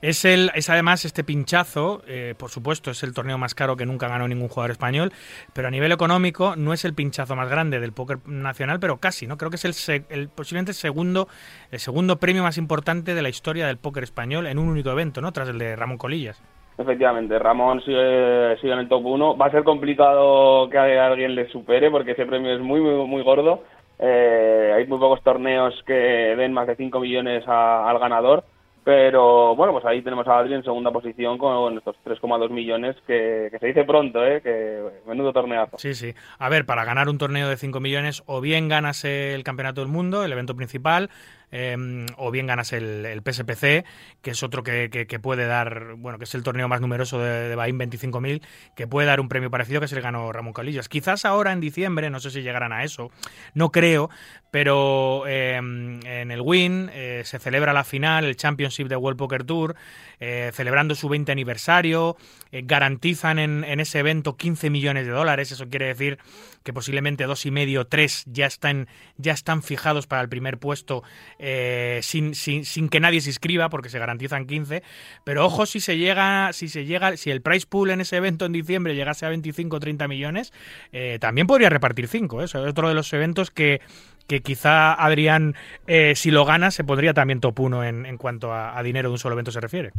Es, el, es además este pinchazo, por supuesto, es el torneo más caro que nunca ganó ningún jugador español, pero a nivel económico no es el pinchazo más grande del póker nacional, pero casi, ¿no? Creo que es el, el posiblemente el segundo, el segundo premio más importante de la historia del póker español en un único evento, ¿no? Tras el de Ramón Colillas. Efectivamente, Ramón sigue, sigue en el top 1. Va a ser complicado que alguien le supere porque ese premio es muy, muy, muy gordo. Eh, hay muy pocos torneos que den más de 5 millones a- al ganador. Pero bueno, pues ahí tenemos a Adri en segunda posición con estos 3,2 millones que, se dice pronto, ¿eh? Que menudo torneazo. Sí, sí. A ver, para ganar un torneo de 5 millones, o bien ganas el Campeonato del Mundo, el evento principal, eh, o bien ganas el, el PSPC, que es otro que, que- puede dar, bueno, que es el torneo más numeroso de, de Bahín, 25.000, que puede dar un premio parecido que se le ganó Ramón Calillas. Quizás ahora en diciembre, no sé si llegarán a eso, no creo, pero eh, en el Win eh, se celebra la final, el Championship de World Poker Tour, eh, celebrando su 20 aniversario, eh, garantizan en, en ese evento 15 millones de dólares, eso quiere decir que posiblemente dos y medio, tres ya están, ya están fijados para el primer puesto eh, sin, sin, sin que nadie se inscriba, porque se garantizan 15. Pero ojo si se llega, si se llega, si el price pool en ese evento en diciembre llegase a 25 o 30 millones, eh, también podría repartir 5. Eso es otro de los eventos que, que quizá Adrián, eh, si lo gana, se pondría también top 1 en, en cuanto a, dinero de un solo evento se refiere.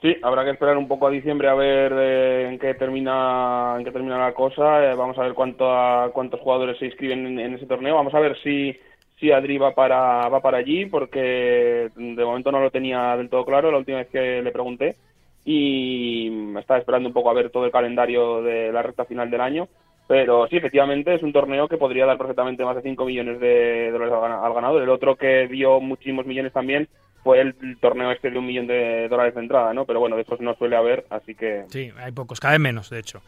Sí, habrá que esperar un poco a diciembre a ver eh, en qué termina en qué termina la cosa. Eh, vamos a ver cuánto cuántos jugadores se inscriben en, en ese torneo. Vamos a ver si si Adri va para va para allí porque de momento no lo tenía del todo claro la última vez que le pregunté y estaba esperando un poco a ver todo el calendario de la recta final del año. Pero sí, efectivamente es un torneo que podría dar perfectamente más de 5 millones de dólares al ganador. El otro que dio muchísimos millones también fue el torneo este de un millón de dólares de entrada, ¿no? Pero bueno, de esos no suele haber, así que... Sí, hay pocos, cada vez menos, de hecho.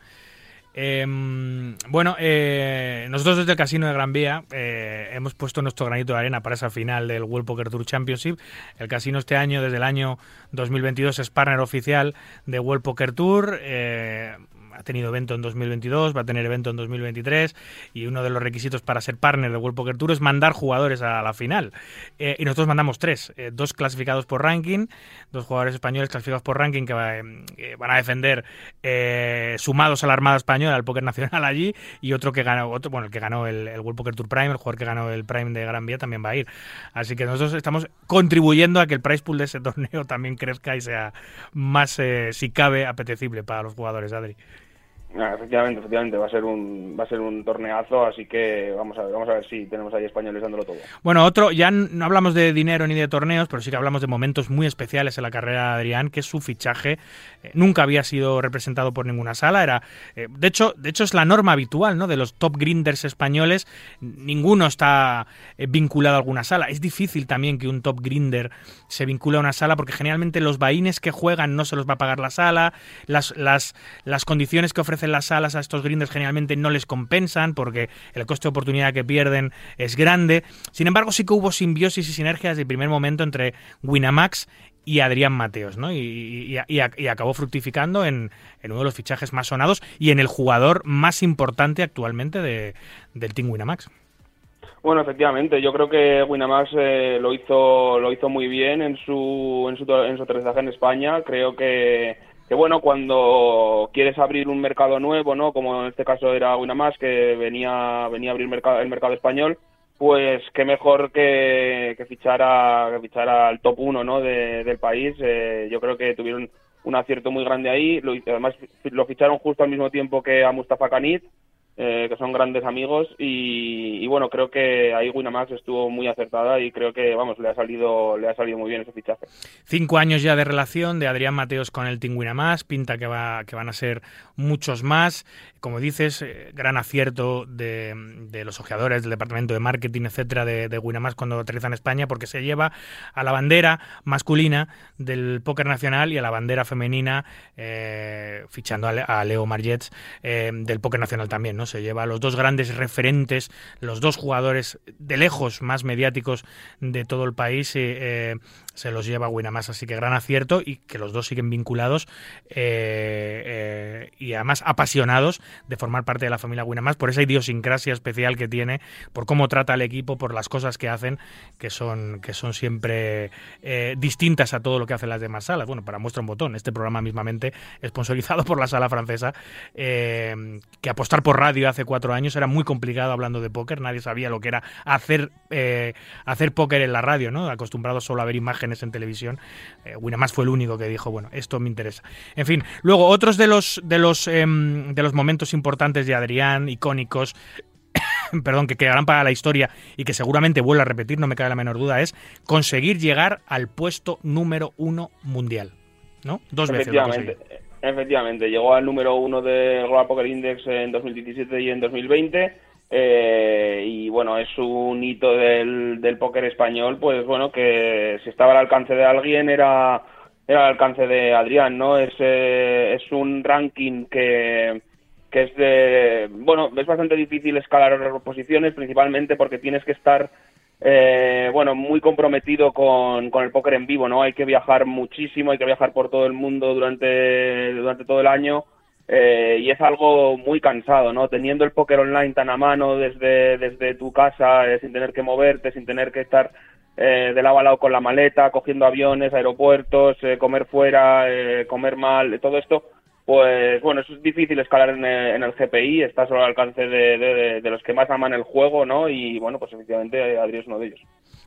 Em, bueno, eh, nosotros desde el Casino de Gran Vía eh, hemos puesto nuestro granito de arena para esa final del World Poker Tour Championship. El casino este año, desde el año 2022, es partner oficial de World Poker Tour. Ha tenido evento en 2022, va a tener evento en 2023 y uno de los requisitos para ser partner de World Poker Tour es mandar jugadores a la final. Eh, y nosotros mandamos tres, eh, dos clasificados por ranking, dos jugadores españoles clasificados por ranking que, va- eh, van a defender eh, sumados a la Armada Española, al Póker Nacional allí, y otro que ganó, otro, bueno, el que ganó el, el World Poker Tour Prime, el jugador que ganó el Prime de Gran Vía también va a ir. Así que nosotros estamos contribuyendo a que el price pool de ese torneo también crezca y sea más, eh, si cabe, apetecible para los jugadores, Adri. Efectivamente, efectivamente, va a ser un va a ser un torneazo, así que vamos a ver, vamos a ver si tenemos ahí españoles dándolo todo. Bueno, otro, ya no hablamos de dinero ni de torneos, pero sí que hablamos de momentos muy especiales en la carrera de Adrián, que es su fichaje. Eh, nunca había sido representado por ninguna sala, era eh, de hecho, de hecho es la norma habitual, ¿no? De los top grinders españoles, ninguno está eh, vinculado a alguna sala. Es difícil también que un top grinder se vincule a una sala porque generalmente los vaines que juegan no se los va a pagar la sala, las, las, las condiciones que ofrecen las salas a estos grinders generalmente no les compensan porque el coste de oportunidad que pierden es grande. Sin embargo, sí que hubo simbiosis y sinergias desde el primer momento entre Winamax y Adrián Mateos, ¿no? Y, acabó fructificando en, uno de los fichajes más sonados y en el jugador más importante actualmente de, del Team Winamax. Bueno, efectivamente, yo creo que Winamax eh, lo hizo lo hizo muy bien en su en su en su aterrizaje en España. Creo que que bueno cuando quieres abrir un mercado nuevo, ¿no? Como en este caso era Winamax que venía venía a abrir mercado, el mercado español, pues qué mejor que, que fichar que fichar al top 1 ¿no? de- del país. Eh, yo creo que tuvieron un acierto muy grande ahí. Lo, además lo ficharon justo al mismo tiempo que a Mustafa Kanit eh, que son grandes amigos y, y bueno creo que ahí Winamax estuvo muy acertada y creo que vamos le ha salido le ha salido muy bien ese fichaje Cinco años ya de relación de Adrián Mateos con el Team Winamax, pinta que, va, que van a ser muchos más. Como dices, eh, gran acierto de, de los ojeadores del departamento de marketing, etcétera, de, de Winamax cuando aterriza en España, porque se lleva a la bandera masculina del póker nacional y a la bandera femenina, eh, fichando a, a Leo Margets eh, del póker nacional también, ¿no? Se lleva a los dos grandes referentes, los dos jugadores de lejos más mediáticos de todo el país. y, eh, se los lleva Winamax, así que gran acierto y que los dos siguen vinculados eh, eh, y además apasionados de formar parte de la familia Winamax por esa idiosincrasia especial que tiene, por cómo trata al equipo, por las cosas que hacen, que son, que son siempre eh, distintas a todo lo que hacen las demás salas. Bueno, para muestra un botón, este programa mismamente, sponsorizado por la sala francesa, que apostar por radio hace cuatro años era muy complicado hablando de póker, nadie sabía lo que era hacer, hacer póker en la radio, ¿no? Acostumbrados solo a ver imágenes en televisión. Eh, Winamax fue el único que dijo, bueno, esto me interesa. En fin, luego otros de los de los em, de los momentos importantes de Adrián, icónicos, perdón, que quedarán para la historia y que seguramente vuelva a repetir, no me cabe la menor duda, es conseguir llegar al puesto número uno mundial. ¿No? Dos veces. efectivamente llegó al número uno del Global Poker Index en 2017 y en 2020 eh, y bueno es un hito del, del póker español pues bueno que si estaba al alcance de alguien era era al alcance de Adrián no es eh, es un ranking que que es de bueno es bastante difícil escalar las posiciones principalmente porque tienes que estar eh, bueno muy comprometido con, con el póker en vivo no hay que viajar muchísimo hay que viajar por todo el mundo durante durante todo el año eh, y es algo muy cansado no teniendo el póker online tan a mano desde desde tu casa eh, sin tener que moverte sin tener que estar eh, de lado a lado con la maleta cogiendo aviones aeropuertos eh, comer fuera comer mal todo esto pues bueno, eso es difícil escalar en el, GPI, está solo al alcance de, los que más aman el juego, ¿no? Y bueno, pues efectivamente Adri es uno de ellos.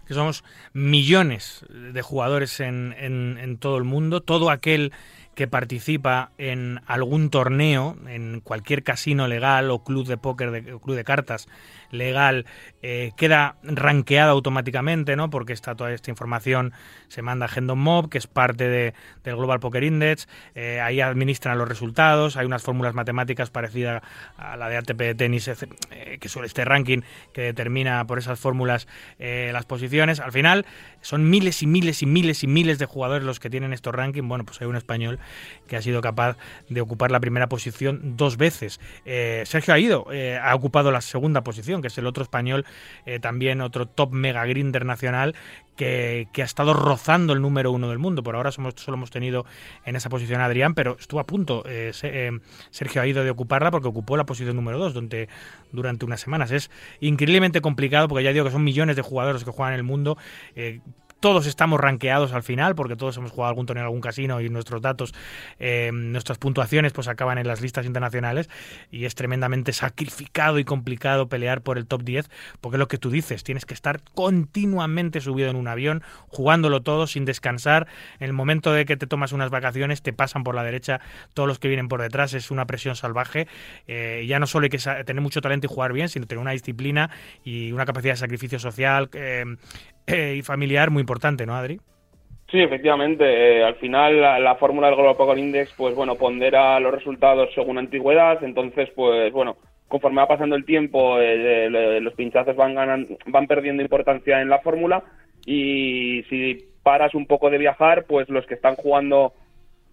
que somos millones de jugadores en- en todo el mundo, todo aquel que participa en algún torneo, en cualquier casino legal o club de póker, o club de cartas legal, eh, queda rankeado automáticamente, ¿no? Porque está toda esta información se manda a Hendon Mob, que es parte de- del Global Poker Index, eh, ahí administran los resultados, hay unas fórmulas matemáticas parecidas a la de ATP de tenis, eh, que suele este ranking que determina por esas fórmulas las posiciones. Al final son miles y miles y miles y miles de jugadores los que tienen estos rankings. Bueno, pues hay un español que ha sido capaz de ocupar la primera posición dos veces. Sergio Aido eh, ha ocupado la segunda posición, que es el otro español, eh, también otro top mega grinder nacional, que, que ha estado rozando el número uno del mundo. Por ahora solo hemos tenido en esa posición a Adrián, pero estuvo a punto eh, eh, Sergio Aido de ocuparla porque ocupó la posición número dos durante, durante unas semanas. Es increíblemente complicado porque ya digo que son millones de jugadores que juegan en el mundo. Todos estamos rankeados al final, porque todos hemos jugado algún torneo en algún casino y nuestros datos, eh, nuestras puntuaciones, pues acaban en las listas internacionales y es tremendamente sacrificado y complicado pelear por el top 10, porque es lo que tú dices, tienes que estar continuamente subido en un avión, jugándolo todo sin descansar. En el momento de que te tomas unas vacaciones, te pasan por la derecha todos los que vienen por detrás, es una presión salvaje. Eh, ya no solo hay que tener mucho talento y jugar bien, sino tener una disciplina y una capacidad de sacrificio social eh, eh, y familiar muy importante, ¿no, Adri? Sí, efectivamente. eh, al final la, la fórmula del Global Poker Index, pues bueno, pondera los resultados según antigüedad. Entonces, pues bueno, conforme va pasando el tiempo, eh, eh, los pinchazos van ganan, van perdiendo importancia en la fórmula. Y si paras un poco de viajar, pues los que están jugando,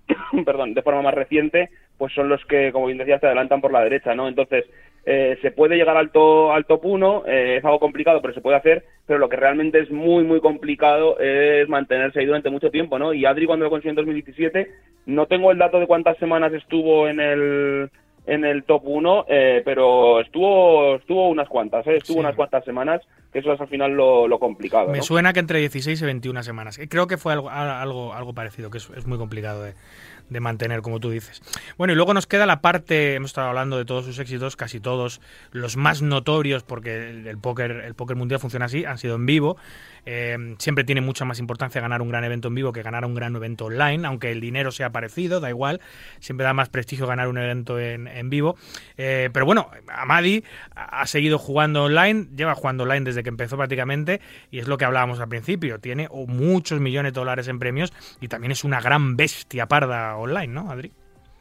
perdón, de forma más reciente, pues son los que, como bien decías, te adelantan por la derecha, ¿no? Entonces, eh, se puede llegar al, to- al top 1, eh, es algo complicado, pero se puede hacer, pero lo que realmente es muy, muy complicado es mantenerse ahí durante mucho tiempo, ¿no? Y Adri cuando lo consiguió en 2017, no tengo el dato de cuántas semanas estuvo en el en el top 1, eh, pero estuvo estuvo unas cuantas, ¿eh? estuvo Sí. unas cuantas semanas, que eso es al final lo, lo complicado, Me ¿no? suena que entre 16 y 21 semanas. Creo que fue algo, algo, algo parecido, que es, es muy complicado de, de mantener, como tú dices. Bueno, y luego nos queda la parte, hemos estado hablando de todos sus éxitos, casi todos, los más notorios, porque el, póker, el póker mundial funciona así, han sido en vivo. Eh, siempre tiene mucha más importancia ganar un gran evento en vivo que ganar un gran evento online, aunque el dinero sea parecido, da igual, siempre da más prestigio ganar un evento en, en vivo. Eh, pero bueno, Amadi ha seguido jugando online, lleva jugando online desde que empezó prácticamente, y es lo que hablábamos al principio, tiene muchos millones de dólares en premios y también es una gran bestia parda online, ¿no, Adri?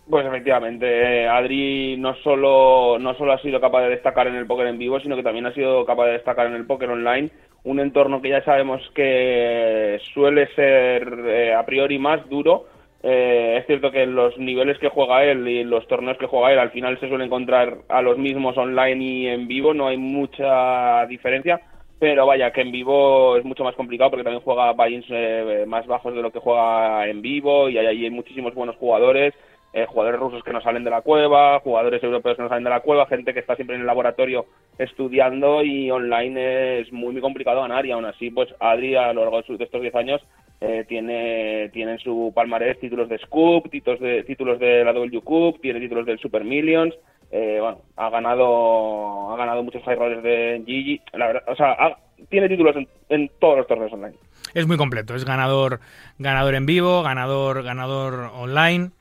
Pues efectivamente, eh, Adri no solo, no solo ha sido capaz de destacar en el póker en vivo, sino que también ha sido capaz de destacar en el póker online, un entorno que ya sabemos que suele ser eh, a priori más duro. Eh, es cierto que los niveles que juega él y los torneos que juega él al final se suele encontrar a los mismos online y en vivo, no hay mucha diferencia, pero vaya, que en vivo es mucho más complicado porque también juega buy-ins eh, más bajos de lo que juega en vivo y hay, hay muchísimos buenos jugadores, eh, jugadores rusos que no salen de la cueva, jugadores europeos que no salen de la cueva, gente que está siempre en el laboratorio estudiando y online es muy muy complicado ganar y aún así pues Adri a lo largo de, sus- de estos 10 años eh, tiene, tiene en su palmarés títulos de Scoop, títulos de, títulos de la W Cup, tiene títulos del Super Millions, eh, bueno, ha ganado, ha ganado muchos high rollers de Gigi, la verdad, o sea, ha- tiene títulos en, en todos los torneos online. Es muy completo, es ganador, ganador en vivo, ganador, ganador online.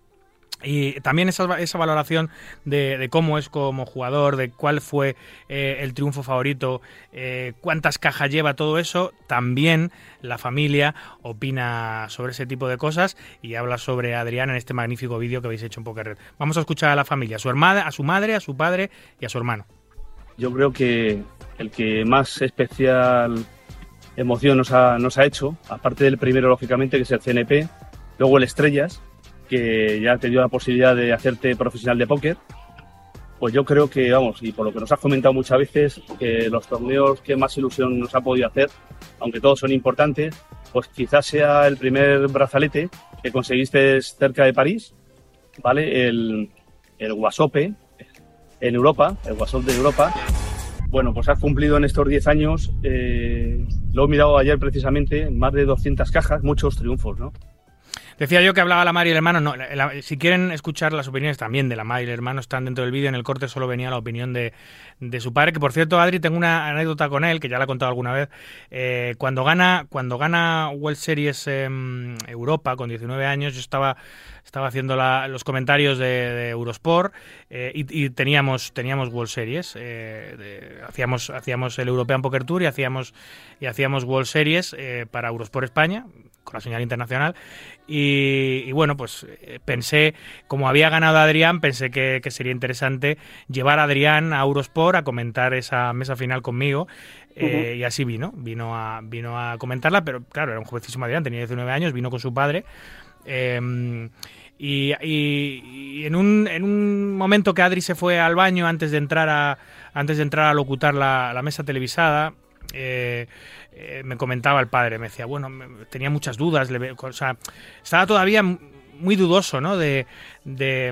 Y también esa, esa valoración de, de cómo es como jugador, de cuál fue eh, el triunfo favorito, eh, cuántas cajas lleva, todo eso, también la familia opina sobre ese tipo de cosas y habla sobre Adrián en este magnífico vídeo que habéis hecho en Poker Red. Vamos a escuchar a la familia, a su, hermana, a su madre, a su padre y a su hermano. Yo creo que el que más especial emoción nos ha, nos ha hecho, aparte del primero, lógicamente, que es el CNP, luego el Estrellas, que ya te dio la posibilidad de hacerte profesional de póker, pues yo creo que, vamos, y por lo que nos has comentado muchas veces, que los torneos que más ilusión nos ha podido hacer, aunque todos son importantes, pues quizás sea el primer brazalete que conseguiste cerca de París, ¿vale? El, el Guasope en Europa, el Guasop de Europa. Bueno, pues has cumplido en estos 10 años, eh, lo he mirado ayer precisamente, más de 200 cajas, muchos triunfos, ¿no? Decía yo que hablaba la madre y el hermano. No, la- si quieren escuchar las opiniones también de la madre y el hermano, están dentro del vídeo. En el corte solo venía la opinión de, de su padre. Que por cierto, Adri, tengo una anécdota con él, que ya la he contado alguna vez. Eh, cuando gana cuando gana World Series em, Europa con 19 años, yo estaba, estaba haciendo la- los comentarios de, de Eurosport eh, y, y teníamos, teníamos World Series. eh, de- hacíamos, hacíamos el European Poker Tour y hacíamos, y hacíamos World Series eh, para Eurosport España con la señal internacional. Y, y bueno, pues eh, pensé, como había ganado Adrián, pensé que, que sería interesante llevar a Adrián a Eurosport a comentar esa mesa final conmigo. eh, Y así vino, vino a, vino a comentarla, pero claro, era un jovencísimo Adrián, tenía 19 años, vino con su padre. eh, y, y- y en, un, en un momento que Adri se fue al baño antes de entrar a, antes de entrar a locutar la, la mesa televisada, eh, eh, me comentaba el padre, me decía, bueno, me- tenía muchas dudas, le o sea, estaba todavía muy dudoso, ¿no? De, de,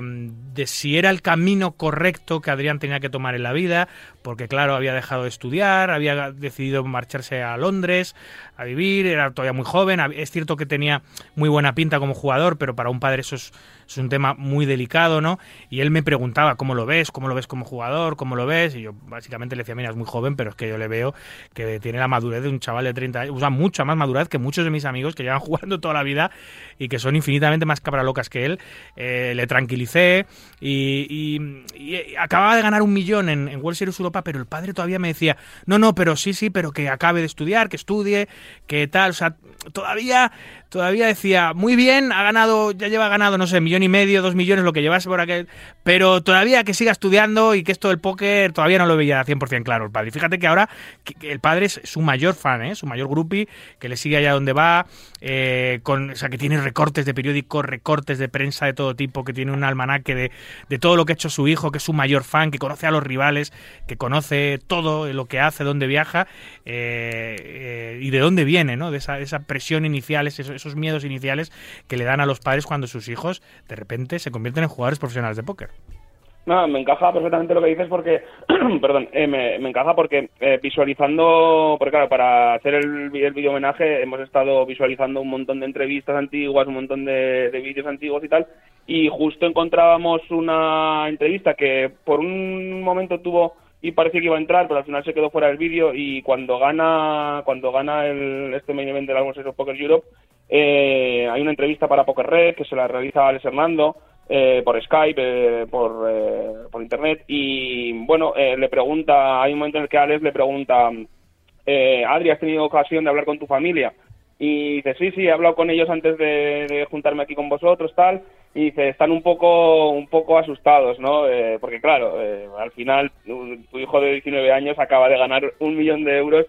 de si era el camino correcto que Adrián tenía que tomar en la vida, porque claro, había dejado de estudiar, había decidido marcharse a Londres a vivir, era todavía muy joven, es cierto que tenía muy buena pinta como jugador, pero para un padre eso es, es un tema muy delicado, ¿no? Y él me preguntaba, ¿cómo lo ves? ¿Cómo lo ves como jugador? ¿Cómo lo ves? Y yo básicamente le decía, mira, es muy joven, pero es que yo le veo que tiene la madurez de un chaval de 30 años, usa mucha más madurez que muchos de mis amigos que llevan jugando toda la vida y que son infinitamente más cabralocas que él. Eh, le tranquilicé y, y- y acababa de ganar un millón en, en World Series Europa, pero el padre todavía me decía, no, no, pero sí, sí, pero que acabe de estudiar, que estudie, que tal, o sea, todavía, todavía decía, muy bien, ha ganado, ya lleva ganado, no sé, millón y medio, dos millones, lo que llevase por aquel, pero todavía que siga estudiando y que esto del póker todavía no lo veía 100% claro el padre. Fíjate que ahora el padre es su mayor fan, ¿eh? su mayor groupie, que le sigue allá donde va, eh, con, o sea, que tiene recortes de periódicos, recortes de prensa de todo tipo, que tiene un almanaque de, de todo lo que ha hecho su hijo, que es su mayor fan, que conoce a los rivales, que conoce todo lo que hace, dónde viaja eh, eh, y de dónde viene, ¿no? De esa, esa presión inicial, esos, esos miedos iniciales que le dan a los padres cuando sus hijos de repente se convierten en jugadores profesionales de póker. No, me encaja perfectamente lo que dices porque, perdón, eh, me, me encaja porque eh, visualizando, porque claro, para hacer el, el video homenaje hemos estado visualizando un montón de entrevistas antiguas, un montón de, de vídeos antiguos y tal, y justo encontrábamos una entrevista que por un momento tuvo y parecía que iba a entrar, pero al final se quedó fuera del vídeo y cuando gana cuando gana el, este main event del Algon Series Poker Europe eh, hay una entrevista para Poker Red que se la realiza Alex Hernando eh, por Skype, eh, por, eh, por internet y bueno, eh, le pregunta, hay un momento en el que Alex le pregunta, eh, Adri, ¿has tenido ocasión de hablar con tu familia? Y dice, sí, sí, he hablado con ellos antes de, de juntarme aquí con vosotros, tal. Y dice, están un poco, un poco asustados, ¿no? Porque claro, al final tu hijo de 19 años acaba de ganar un millón de euros.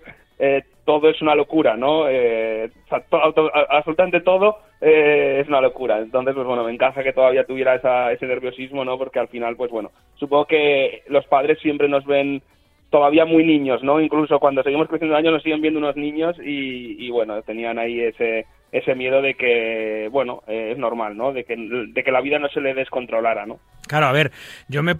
Todo es una locura, ¿no? Eh, absolutamente todo eh, es una locura. Entonces, pues bueno, me encaja que todavía tuviera esa, ese nerviosismo, ¿no? Porque al final, pues bueno, supongo que los padres siempre nos ven todavía muy niños, ¿no? Incluso cuando seguimos creciendo años nos siguen viendo unos niños y, y, bueno, tenían ahí ese ese miedo de que, bueno, eh, es normal, ¿no? De que, de que la vida no se le descontrolara, ¿no? Claro, a ver, yo me,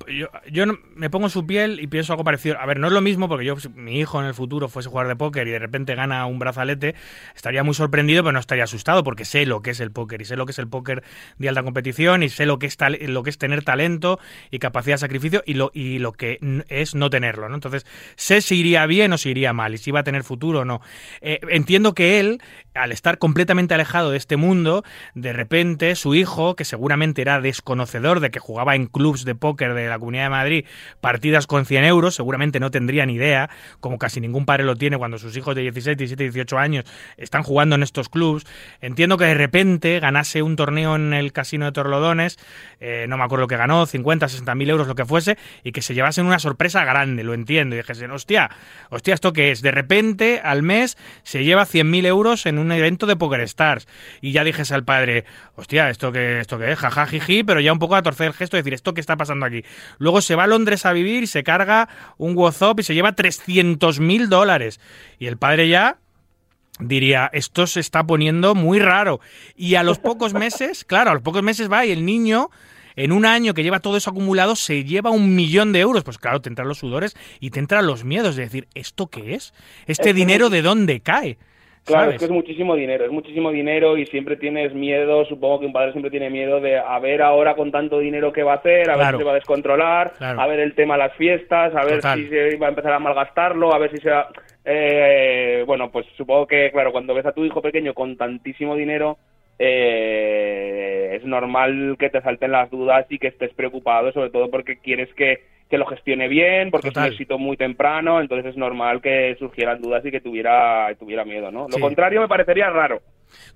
yo, me pongo su piel y pienso algo parecido. A ver, no es lo mismo porque yo, si mi hijo en el futuro fuese jugador de póker y de repente gana un brazalete, estaría muy sorprendido, pero no estaría asustado porque sé lo que es el póker y sé lo que es el póker de alta competición y sé lo que es, lo que es tener talento y capacidad de sacrificio y lo, y lo que es no tenerlo. Entonces, sé si iría bien o si iría mal y si iba a tener futuro o no. Eh, entiendo que él, al estar completamente alejado de este mundo, de repente su hijo, que seguramente era desconocedor de que jugaba en clubs de póker de la Comunidad de Madrid partidas con 100 euros, seguramente no tendría ni idea, como casi ningún padre lo tiene cuando sus hijos de 16, 17, 18 años están jugando en estos clubs. Entiendo que de repente ganase un torneo en el casino de Torlodones, eh, no me acuerdo lo que ganó, 50, 60 mil euros, lo que fuese, y que se llevasen una sorpresa grande, lo entiendo. Y dijesen, hostia, hostia, ¿esto qué es? De repente, al mes, se lleva 100.000 euros en un evento de Poker Stars. Y ya dijese al padre, hostia, ¿esto qué, esto qué es? Jaja, jiji, pero ya un poco a torcer el gesto y decir, ¿esto qué está pasando aquí? Luego se va a Londres a vivir y se carga un WhatsApp y se lleva 300.000 dólares. Y el padre ya diría, esto se está poniendo muy raro. Y a los pocos meses, claro, a los pocos meses va y el niño, en un año que lleva todo eso acumulado, se lleva un millón de euros. Pues claro, te entran los sudores y te entran los miedos de decir, ¿esto qué es? ¿Este dinero de dónde cae? Claro, ¿Sabes? es que es muchísimo dinero, es muchísimo dinero y siempre tienes miedo, supongo que un padre siempre tiene miedo de a ver ahora con tanto dinero qué va a hacer, a Claro. ver si se va a descontrolar, Claro. a ver el tema de las fiestas, a ver Total. si se va a empezar a malgastarlo, a ver si se va... Eh, bueno, pues supongo que, claro, cuando ves a tu hijo pequeño con tantísimo dinero, eh, es normal que te salten las dudas y que estés preocupado, sobre todo porque quieres que, que lo gestione bien, porque es un éxito muy temprano, entonces es normal que surgieran dudas y que tuviera, tuviera miedo, ¿no? Lo Sí. contrario me parecería raro.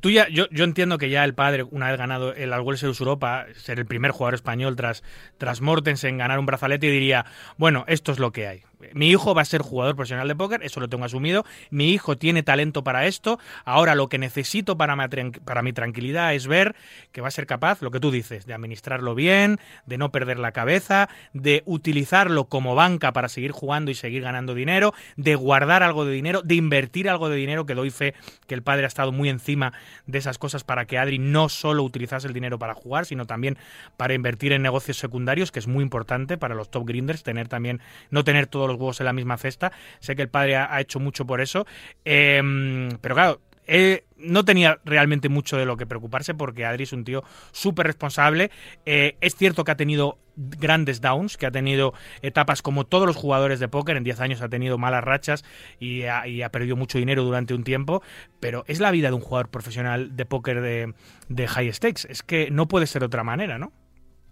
Tú ya, yo, yo entiendo que ya el padre, una vez ganado el World Series Europa, ser el primer jugador español tras, tras Mortensen ganar un brazalete, y diría, bueno, esto es lo que hay. mi hijo va a ser jugador profesional de póker, eso lo tengo asumido. Mi hijo tiene talento para esto. Ahora lo que necesito para mi, para mi tranquilidad es ver que va a ser capaz, lo que tú dices, de administrarlo bien, de no perder la cabeza, de utilizarlo como banca para seguir jugando y seguir ganando dinero, de guardar algo de dinero, de invertir algo de dinero, que doy fe que el padre ha estado muy encima de esas cosas para que Adri no solo utilizase el dinero para jugar, sino también para invertir en negocios secundarios, que es muy importante para los top grinders, tener también, no tener todos los huevos en la misma cesta. Sé que el padre ha, hecho mucho por eso. Em, pero claro, eh, no tenía realmente mucho de lo que preocuparse porque Adri es un tío súper responsable. Eh, es cierto que ha tenido grandes downs, que ha tenido etapas como todos los jugadores de póker. En 10 años ha tenido malas rachas y ha, perdido mucho dinero durante un tiempo. Pero es la vida de un jugador profesional de póker de, high stakes. Es que no puede ser de otra manera, ¿no?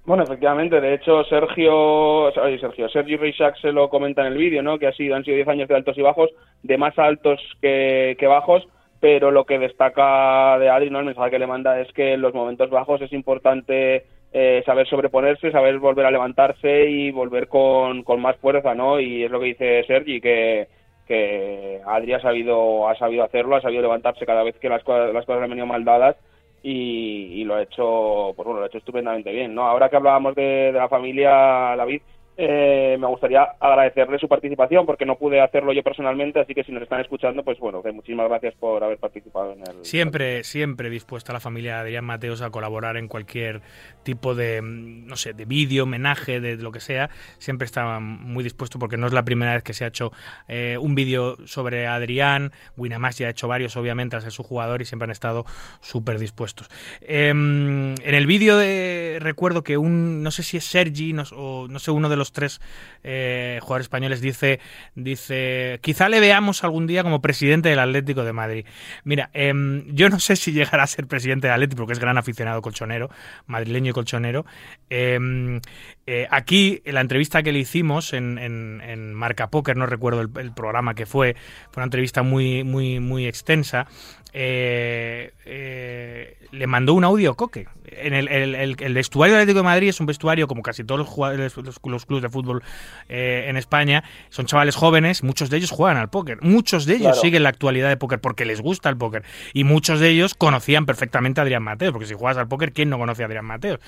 Bueno, efectivamente, de hecho Sergio, oye, Sergio, Sergio Reixac se lo comenta en el vídeo, ¿no? Que ha sido, han sido 10 años de altos y bajos, de más altos que bajos, pero lo que destaca de Adri, ¿no? El mensaje que le manda es que en los momentos bajos es importante eh, saber sobreponerse, saber volver a levantarse y volver con, con más fuerza, ¿no? Y es lo que dice Sergi, que, que Adri ha sabido, ha sabido hacerlo, ha sabido levantarse cada vez que las cosas, las cosas han venido mal dadas y, y lo ha hecho, pues bueno, lo ha hecho estupendamente bien, ¿no? Ahora que hablábamos de la familia David, eh, me gustaría agradecerle su participación porque no pude hacerlo yo personalmente, así que si nos están escuchando, pues bueno, muchísimas gracias por haber participado en el... Siempre, siempre dispuesta la familia de Adrián Mateos a colaborar en cualquier tipo de, mm, no sé, de vídeo, homenaje, de lo que sea. Siempre está muy dispuesto porque no es la primera vez que se ha hecho eh, un vídeo sobre Adrián. Winamax ya ha hecho varios, obviamente, al ser su jugador y siempre han estado súper dispuestos. Em, en el vídeo de, recuerdo que un, no sé si es Sergi o no sé, uno de los tres eh, jugadores españoles dice, dice, quizá le veamos algún día como presidente del Atlético de Madrid. Mira, em, yo no sé si llegará a ser presidente del Atlético porque es gran aficionado colchonero, madrileño y colchonero. Em, eh, aquí, en la entrevista que le hicimos en, en- en Marca Póker, no recuerdo el, el programa que fue, fue una entrevista muy, muy, muy extensa. Eh, eh, le mandó un audio Coque. En el, el- el- el vestuario del Atlético de Madrid es un vestuario, como casi todos los, jugadores, los, los clubes de fútbol eh, en España, son chavales jóvenes, muchos de ellos juegan al póker, muchos de ellos Claro. siguen la actualidad de póker porque les gusta el póker y muchos de ellos conocían perfectamente a Adrián Mateos, porque si juegas al póker, ¿quién no conoce a Adrián Mateos?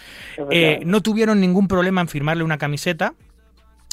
Eh, no tuvieron ningún problema en firmarle una camiseta.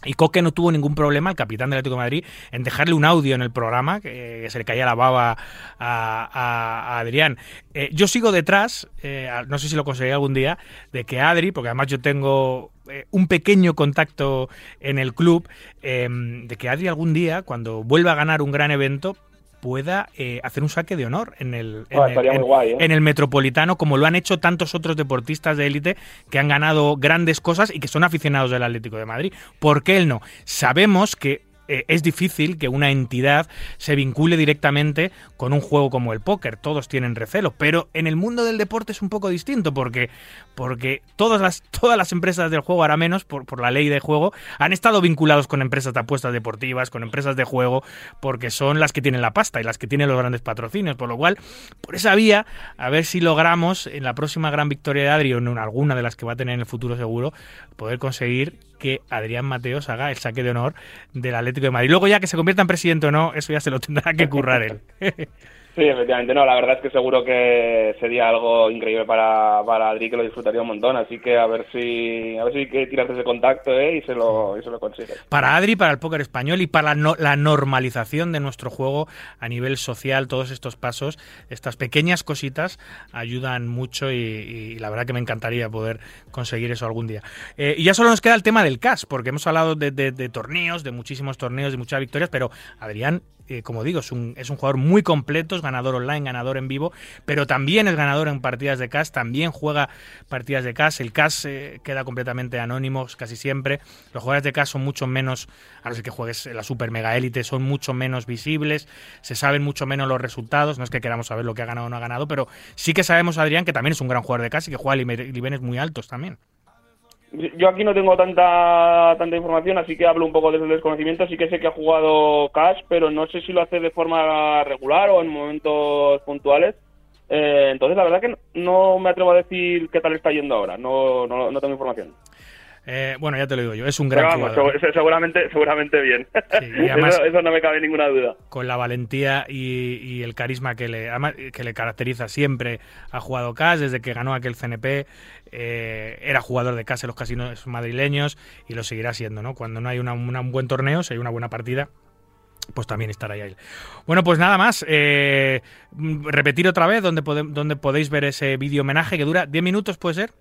Y Coque no tuvo ningún problema, el capitán del Atlético Madrid, en dejarle un audio en el programa, que, se le caía la baba a Adrián. Eh, yo sigo detrás, eh, no sé si lo conseguiré algún día, de que Adri, porque además yo tengo eh, un pequeño contacto en el club, eh, de que Adri algún día, cuando vuelva a ganar un gran evento, pueda eh, hacer un saque de honor en el, en Ah, el- en- guay, ¿eh? en el Metropolitano, como lo han hecho tantos otros deportistas de élite que han ganado grandes cosas y que son aficionados del Atlético de Madrid. ¿Por qué él no? Sabemos que eh, es difícil que una entidad se vincule directamente con un juego como el póker. Todos tienen recelo, pero en el mundo del deporte es un poco distinto porque, porque todas, las, todas las empresas del juego, ahora menos por, por la ley de juego, han estado vinculados con empresas de apuestas deportivas, con empresas de juego, porque son las que tienen la pasta y las que tienen los grandes patrocinios. Por lo cual, por esa vía, a ver si logramos en la próxima gran victoria de Adri o en alguna de las que va a tener en el futuro seguro, poder conseguir que Adrián Mateos haga el saque de honor del Atlético de Madrid. Luego ya que se convierta en presidente o no, eso ya se lo tendrá que currar él. Sí, efectivamente, no, la verdad es que seguro que sería algo increíble para, para Adri, que lo disfrutaría un montón, así que a ver si, a ver si que tiras ese contacto ¿eh? y se lo, y se lo consigues. para Adri, para el póker español y para la, no- la normalización de nuestro juego a nivel social, todos estos pasos, estas pequeñas cositas ayudan mucho y, y la verdad que me encantaría poder conseguir eso algún día. Eh, y ya solo nos queda el tema del CAS, porque hemos hablado de, de- de torneos, de muchísimos torneos, de muchas victorias, pero Adrián, eh, como digo, es un, es un jugador muy completo, es ganador online, ganador en vivo, pero también es ganador en partidas de CAS, también juega partidas de CAS, el CAS eh, queda completamente anónimo casi siempre, los jugadores de CAS son mucho menos, a no ser que juegues la super mega élite, son mucho menos visibles, se saben mucho menos los resultados, no es que queramos saber lo que ha ganado o no ha ganado, pero sí que sabemos, Adrián, que también es un gran jugador de CAS y que juega niveles muy altos también. Yo aquí no tengo tanta tanta información, así que hablo un poco desde el desconocimiento. Sí que sé que ha jugado Cash, pero no sé si lo hace de forma regular o en momentos puntuales. Eh, entonces, la verdad que no, me atrevo a decir qué tal está yendo ahora. No, no, no tengo información. Eh, bueno, ya te lo digo yo, es un gran vamos, jugador. segu- seguramente, seguramente bien. y además- eso, eso no me cabe ninguna duda. con la valentía y, y el carisma que le, que le caracteriza siempre. Ha jugado CAS desde que ganó aquel CNP, eh, era jugador de CAS en los casinos madrileños y lo seguirá siendo, ¿no? Cuando no hay una- una- un buen torneo, si hay una buena partida, pues también estará ahí. Bueno, pues nada más. eh, repetir otra vez donde, pode- donde podéis ver ese vídeo homenaje que dura 10 minutos, ¿puede ser?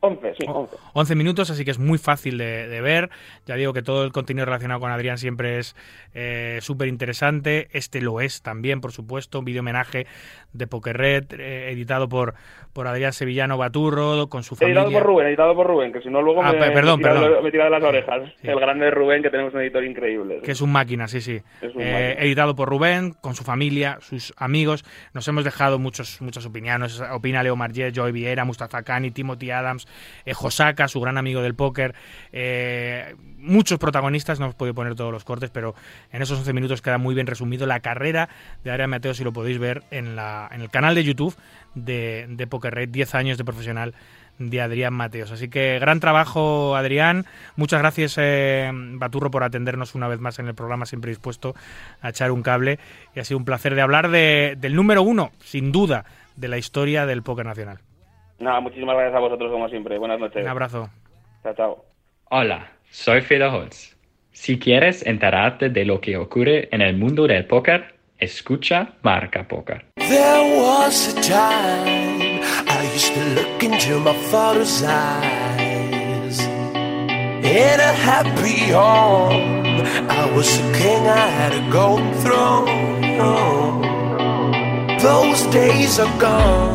11, sí, 11. 11 minutos, así que es muy fácil de, de ver. Ya digo que todo el contenido relacionado con Adrián siempre es eh, súper interesante. Este lo es también, por supuesto. Un vídeo homenaje de Poker Red, eh, editado por, por Adrián Sevillano Baturro, con su familia. Editado por Rubén, editado por Rubén, que si no luego Ah, me, pe- perdón, me, tira, perdón. me tira de las orejas. El grande Rubén, que tenemos un editor increíble. Que es un máquina, sí, sí. Eh, máquina. editado por Rubén, con su familia, sus amigos. Nos hemos dejado muchos, muchas opiniones. Opina Leo Marget, Joey Vieira, Mustafa Kani, Timothy Adams, eh, Josaka, su gran amigo del póker. eh, muchos protagonistas, no os podido poner todos los cortes, pero en esos 11 minutos queda muy bien resumido la carrera de Adrián Mateo, si lo podéis ver en, el canal de YouTube de, de Poker Red, 10 años de profesional de Adrián Mateos. Así que gran trabajo, Adrián. Muchas gracias, eh, Baturro, por atendernos una vez más en el programa, siempre dispuesto a echar un cable. Y ha sido un placer de hablar de- del número uno, sin duda, de la historia del póker nacional. Nada, muchísimas gracias a vosotros como siempre. Buenas noches. Un abrazo. Chao, chao. Hola, soy Fede Holtz. Si quieres enterarte de lo que ocurre en el mundo del póker, escucha Marca Póker. There was a time I used to look into my father's eyes. In a happy home, I was a king, I had a golden throne. Those days are gone,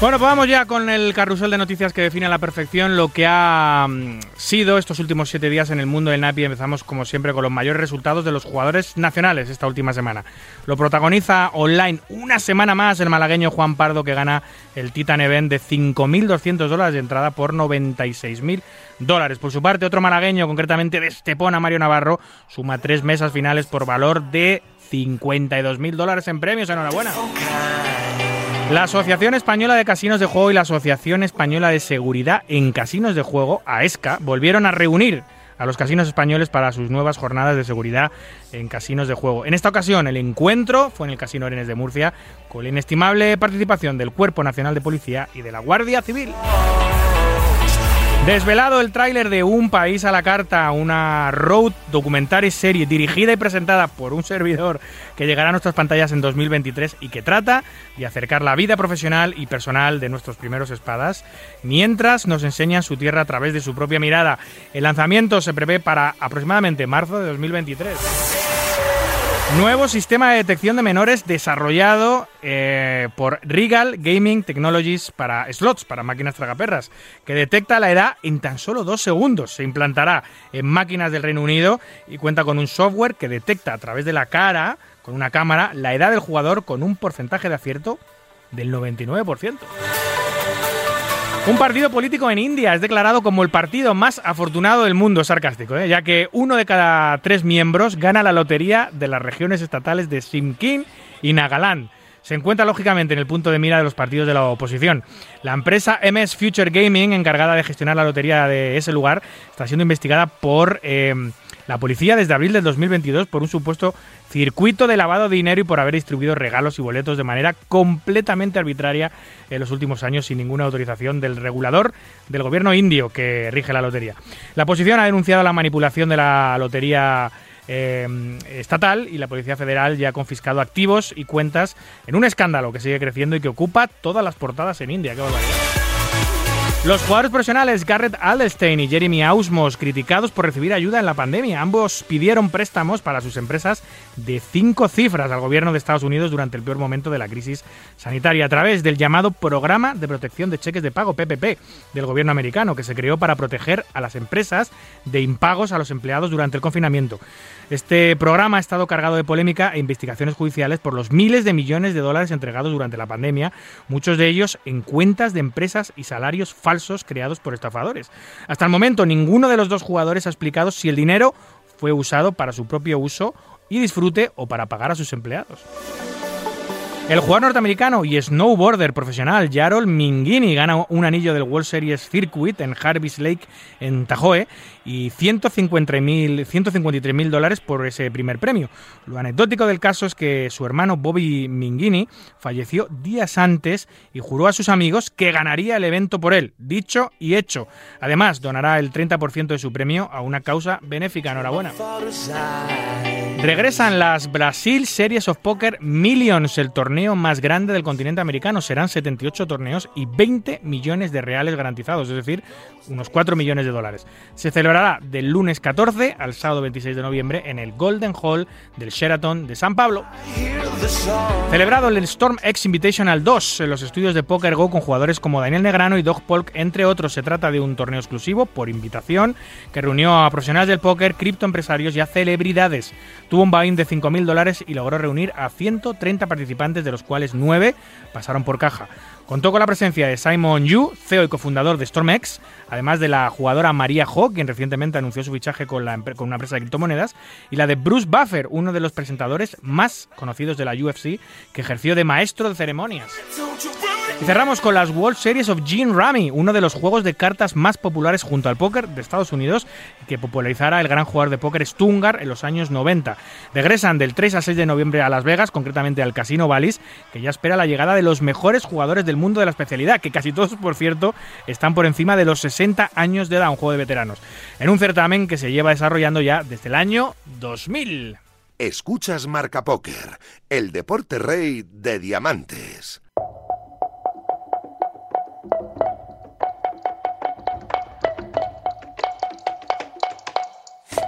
Bueno, pues vamos ya con el carrusel de noticias que define a la perfección lo que ha mm, sido estos últimos siete días en el mundo del NAPI. Empezamos, como siempre, con los mayores resultados de los jugadores nacionales esta última semana. Lo protagoniza online una semana más el malagueño Juan Pardo, que gana el Titan Event de 5.200 dólares de entrada por 96.000 dólares. Por su parte, otro malagueño, concretamente de Estepona, Mario Navarro, suma tres mesas finales por valor de 52.000 dólares en premios. Enhorabuena. La Asociación Española de Casinos de Juego y la Asociación Española de Seguridad en Casinos de Juego, AESCA, volvieron a reunir a los casinos españoles para sus nuevas jornadas de seguridad en casinos de juego. En esta ocasión, el encuentro fue en el Casino Arenes de Murcia, con la inestimable participación del Cuerpo Nacional de Policía y de la Guardia Civil. Desvelado el tráiler de Un País a la Carta, una road documentary serie dirigida y presentada por un servidor que llegará a nuestras pantallas en 2023 y que trata de acercar la vida profesional y personal de nuestros primeros espadas, mientras nos enseñan su tierra a través de su propia mirada. El lanzamiento se prevé para aproximadamente marzo de 2023. Nuevo sistema de detección de menores desarrollado eh, por Regal Gaming Technologies para slots, para máquinas tragaperras, que detecta la edad en tan solo dos segundos. Se implantará en máquinas del Reino Unido y cuenta con un software que detecta a través de la cara, con una cámara, la edad del jugador con un porcentaje de acierto del 99%. Un partido político en India es declarado como el partido más afortunado del mundo, sarcástico, ¿eh? ya que uno de cada tres miembros gana la lotería de las regiones estatales de Simkin y Nagaland. Se encuentra lógicamente en el punto de mira de los partidos de la oposición. La empresa MS Future Gaming, encargada de gestionar la lotería de ese lugar, está siendo investigada por eh, la policía desde abril del 2022 por un supuesto circuito de lavado de dinero y por haber distribuido regalos y boletos de manera completamente arbitraria en los últimos años sin ninguna autorización del regulador del gobierno indio que rige la lotería. La oposición ha denunciado la manipulación de la lotería eh, estatal y la Policía Federal ya ha confiscado activos y cuentas en un escándalo que sigue creciendo y que ocupa todas las portadas en India. ¡Qué barbaridad! Los jugadores profesionales Garrett Alderstein y Jeremy Ausmos criticados por recibir ayuda en la pandemia. Ambos pidieron préstamos para sus empresas de cinco cifras al gobierno de Estados Unidos durante el peor momento de la crisis sanitaria a través del llamado Programa de Protección de Cheques de Pago PPP del gobierno americano que se creó para proteger a las empresas de impagos a los empleados durante el confinamiento. Este programa ha estado cargado de polémica e investigaciones judiciales por los miles de millones de dólares entregados durante la pandemia, muchos de ellos en cuentas de empresas y salarios falsos creados por estafadores. Hasta el momento, ninguno de los dos jugadores ha explicado si el dinero fue usado para su propio uso y disfrute o para pagar a sus empleados. El jugador norteamericano y snowboarder profesional Jarol Mingini gana un anillo del World Series Circuit en Harvis Lake en Tahoe y 153.000 mil dólares por ese primer premio. Lo anecdótico del caso es que su hermano Bobby Mingini falleció días antes y juró a sus amigos que ganaría el evento por él. Dicho y hecho. Además, donará el 30% de su premio a una causa benéfica. Enhorabuena. Regresan las Brasil Series of Poker Millions, el torneo más grande del continente americano. Serán 78 torneos y 20 millones de reales garantizados, es decir, unos 4 millones de dólares. Se celebrará del lunes 14 al sábado 26 de noviembre en el Golden Hall del Sheraton de San Pablo. Celebrado el Storm X Invitational 2 en los estudios de Poker Go con jugadores como Daniel Negrano y Doug Polk, entre otros. Se trata de un torneo exclusivo por invitación que reunió a profesionales del póker, criptoempresarios y a celebridades. Tuvo un buy-in de 5.000 dólares y logró reunir a 130 participantes, de los cuales 9 pasaron por caja. Contó con la presencia de Simon Yu, CEO y cofundador de StormX, además de la jugadora María Ho, quien recientemente anunció su fichaje con, la, con una empresa de criptomonedas, y la de Bruce Buffer, uno de los presentadores más conocidos de la UFC, que ejerció de maestro de ceremonias. Y cerramos con las World Series of Gin Rummy, uno de los juegos de cartas más populares junto al póker de Estados Unidos, que popularizara el gran jugador de póker Stungar en los años 90. Regresan del 3 al 6 de noviembre a Las Vegas, concretamente al Casino Ballis, que ya espera la llegada de los mejores jugadores del mundo de la especialidad, que casi todos, por cierto, están por encima de los 60 años de edad, un juego de veteranos, en un certamen que se lleva desarrollando ya desde el año 2000. Escuchas Marca Póker, el deporte rey de diamantes.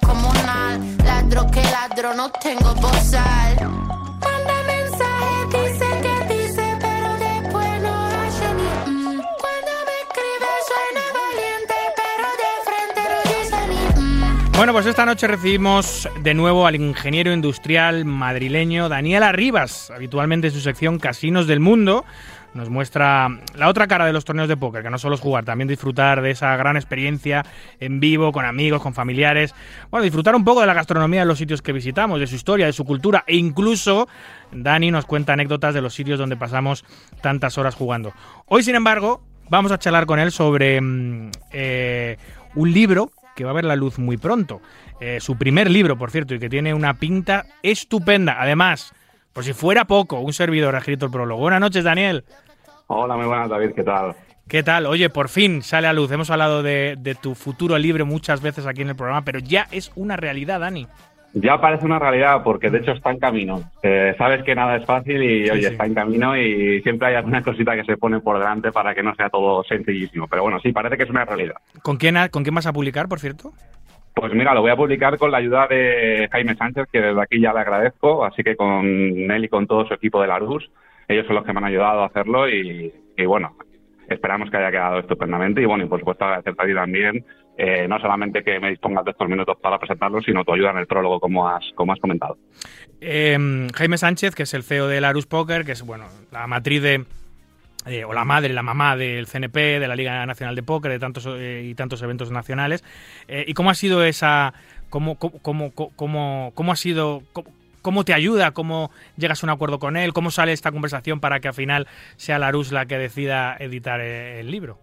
comunal. Ladro que ladro, no tengo bozal. Manda mensaje, dice que dice, pero después no hace ni mm. Cuando me escribe suena valiente, pero de frente no dice ni mm. Bueno, pues esta noche recibimos de nuevo al ingeniero industrial madrileño Daniel Arribas, habitualmente en su sección Casinos del Mundo. Nos muestra la otra cara de los torneos de póker, que no solo es jugar, también disfrutar de esa gran experiencia en vivo, con amigos, con familiares. Bueno, disfrutar un poco de la gastronomía de los sitios que visitamos, de su historia, de su cultura e incluso Dani nos cuenta anécdotas de los sitios donde pasamos tantas horas jugando. Hoy, sin embargo, vamos a charlar con él sobre mm, eh, un libro que va a ver la luz muy pronto. Eh, su primer libro, por cierto, y que tiene una pinta estupenda. Además, por si fuera poco, un servidor ha escrito el prólogo. Buenas noches, Daniel. Hola, muy buenas, David, ¿qué tal? ¿Qué tal? Oye, por fin sale a luz. Hemos hablado de, de tu futuro libro muchas veces aquí en el programa, pero ya es una realidad, Dani. Ya parece una realidad porque de hecho está en camino. Eh, sabes que nada es fácil y oye, sí. está en camino y siempre hay alguna cosita que se pone por delante para que no sea todo sencillísimo. Pero bueno, sí, parece que es una realidad. ¿Con quién, ha- ¿Con quién vas a publicar, por cierto? Pues mira, lo voy a publicar con la ayuda de Jaime Sánchez, que desde aquí ya le agradezco, así que con él y con todo su equipo de la RUS, ellos son los que me han ayudado a hacerlo y, bueno, esperamos que haya quedado estupendamente y bueno, y por supuesto agradecerte a ti también, eh, no solamente que me dispongas de estos minutos para presentarlo, sino tu ayuda en el prólogo, como has, como has comentado. Eh, Jaime Sánchez, que es el CEO de Larus Poker, que es bueno la matriz de eh, o la madre, la mamá del CNP, de la Liga Nacional de Póker, de tantos eh, y tantos eventos nacionales. Eh, ¿Y cómo ha sido esa, cómo, cómo, cómo, cómo, cómo ha sido, cómo, te ayuda, cómo llegas a un acuerdo con él, cómo sale esta conversación para que al final sea Larus la que decida editar el libro?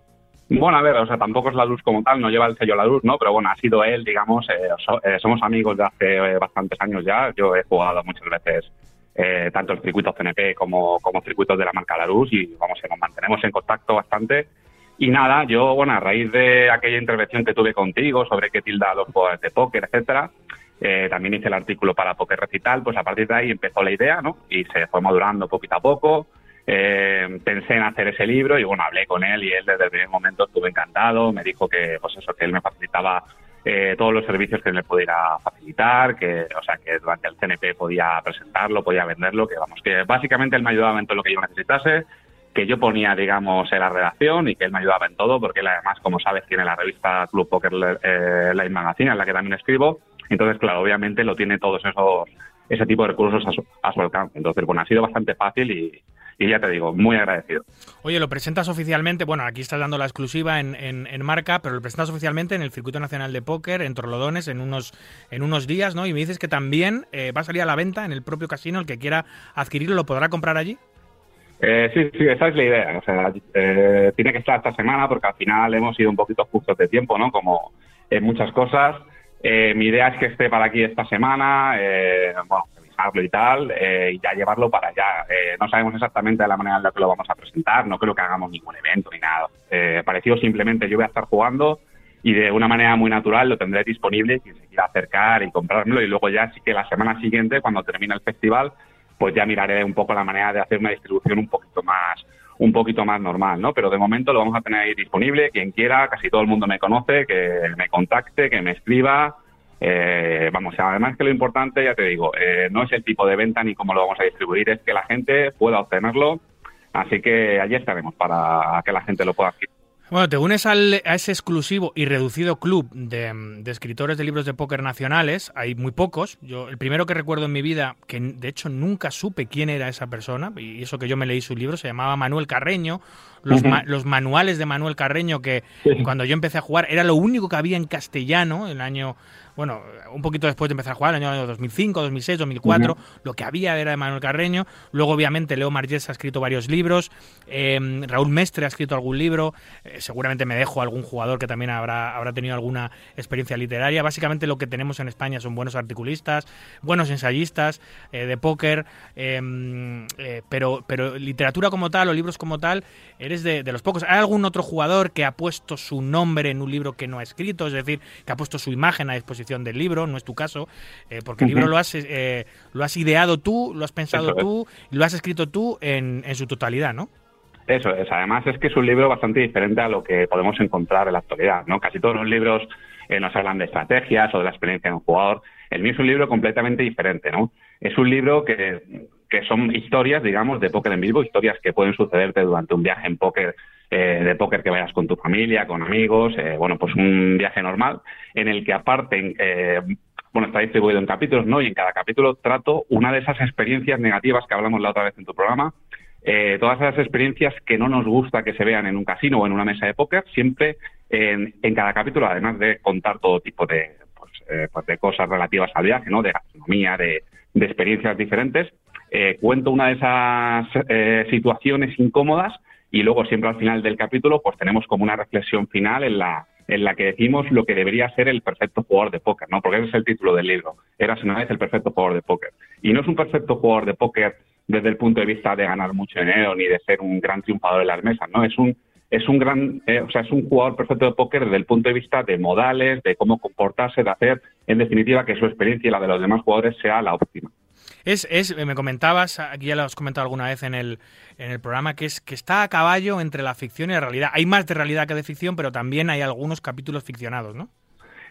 Bueno, a ver, o sea, tampoco es la luz como tal, no lleva el sello la luz, ¿no? Pero bueno, ha sido él, digamos, so- somos amigos de hace bastantes años ya. Yo he jugado muchas veces eh, tanto en circuitos CNP como, como circuitos de la marca Larus y vamos, nos mantenemos en contacto bastante. Y nada, yo, bueno, a raíz de aquella intervención que tuve contigo sobre qué tilda los jugadores de póker, etcétera, eh, también hice el artículo para Poker Recital, pues a partir de ahí empezó la idea, ¿no? Y se fue madurando poquito a poco. Eh, pensé en hacer ese libro y bueno, hablé con él y él desde el primer momento estuvo encantado, me dijo que pues eso, que él me facilitaba eh, todos los servicios que él me pudiera facilitar, que o sea que durante el CNP podía presentarlo, podía venderlo, que vamos, que básicamente él me ayudaba en todo lo que yo necesitase, que yo ponía, digamos, en la redacción y que él me ayudaba en todo, porque él además, como sabes, tiene la revista Club Poker eh, Live Magazine, en la que también escribo, entonces, claro, obviamente lo tiene todos esos ese tipo de recursos a su, a su alcance. Entonces, bueno, ha sido bastante fácil y, y ya te digo, muy agradecido. Oye, lo presentas oficialmente, bueno, aquí estás dando la exclusiva en, en, en, marca, pero lo presentas oficialmente en el Circuito Nacional de Póker, en Torlodones, en unos, en unos días, ¿no? Y me dices que también eh, va a salir a la venta en el propio casino, el que quiera adquirirlo, ¿lo podrá comprar allí? Eh, sí, sí, esa es la idea. O sea, eh, tiene que estar esta semana porque al final hemos ido un poquito justos de tiempo, ¿no? Como en muchas cosas. Eh, mi idea es que esté para aquí esta semana, eh, bueno, y tal, eh, y ya llevarlo para allá. Eh, no sabemos exactamente de la manera en la que lo vamos a presentar, no creo que hagamos ningún evento ni nada. Eh, parecido simplemente yo voy a estar jugando y de una manera muy natural lo tendré disponible quien se quiera acercar y comprármelo y luego ya sí que la semana siguiente, cuando termine el festival, pues ya miraré un poco la manera de hacer una distribución un poquito más un poquito más normal, ¿no? Pero de momento lo vamos a tener ahí disponible, quien quiera, casi todo el mundo me conoce, que me contacte, que me escriba. Eh, vamos, además que lo importante, ya te digo, eh, no es el tipo de venta ni cómo lo vamos a distribuir, es que la gente pueda obtenerlo. Así que allí estaremos para que la gente lo pueda adquirir. Bueno, te unes al, a ese exclusivo y reducido club de, de, escritores de libros de póker nacionales. Hay muy pocos. Yo, el primero que recuerdo en mi vida, que de hecho nunca supe quién era esa persona, y eso que yo me leí su libro, se llamaba Manuel Carreño. Los, uh -huh. ma, los manuales de Manuel Carreño, que sí. cuando yo empecé a jugar era lo único que había en castellano, el año bueno, un poquito después de empezar a jugar, el año 2005, 2006, 2004, uh -huh. lo que había era de Manuel Carreño. Luego, obviamente, Leo Margés ha escrito varios libros, eh, Raúl Mestre ha escrito algún libro, eh, seguramente me dejo algún jugador que también habrá, habrá tenido alguna experiencia literaria. Básicamente lo que tenemos en España son buenos articulistas, buenos ensayistas eh, de póker, pero, pero literatura como tal o libros como tal, eres de, de los pocos. ¿Hay algún otro jugador que ha puesto su nombre en un libro que no ha escrito? Es decir, que ha puesto su imagen a disposición del libro, no es tu caso, eh, porque el libro lo has, eh, lo has ideado tú, lo has pensado Eso tú, y lo has escrito tú en, en, su totalidad, ¿no? Eso es, además es que es un libro bastante diferente a lo que podemos encontrar en la actualidad, ¿no? Casi todos los libros eh, nos hablan de estrategias o de la experiencia de un jugador. El mío es un libro completamente diferente, ¿no? Es un libro que, que son historias, digamos, de póker en vivo, historias que pueden sucederte durante un viaje en póker eh, de póker que vayas con tu familia, con amigos, eh, bueno, pues un viaje normal en el que aparte, eh, bueno, está distribuido en capítulos, ¿no? Y en cada capítulo trato una de esas experiencias negativas que hablamos la otra vez en tu programa, eh, todas esas experiencias que no nos gusta que se vean en un casino o en una mesa de póker, siempre en, en cada capítulo, además de contar todo tipo de, pues, eh, pues de cosas relativas al viaje, ¿no? De gastronomía, de, de experiencias diferentes, eh, cuento una de esas eh, situaciones incómodas y luego siempre al final del capítulo pues tenemos como una reflexión final en la en la que decimos lo que debería ser el perfecto jugador de póker, ¿no? Porque ese es el título del libro. Eras una vez el perfecto jugador de póker. Y no es un perfecto jugador de póker desde el punto de vista de ganar mucho dinero ni de ser un gran triunfador en las mesas, ¿no? Es un es un gran, eh, o sea, es un jugador perfecto de póker desde el punto de vista de modales, de cómo comportarse, de hacer, en definitiva, que su experiencia y la de los demás jugadores sea la óptima. Es, es, me comentabas, aquí ya lo has comentado alguna vez en el, en el programa, que es que está a caballo entre la ficción y la realidad. Hay más de realidad que de ficción, pero también hay algunos capítulos ficcionados, ¿no?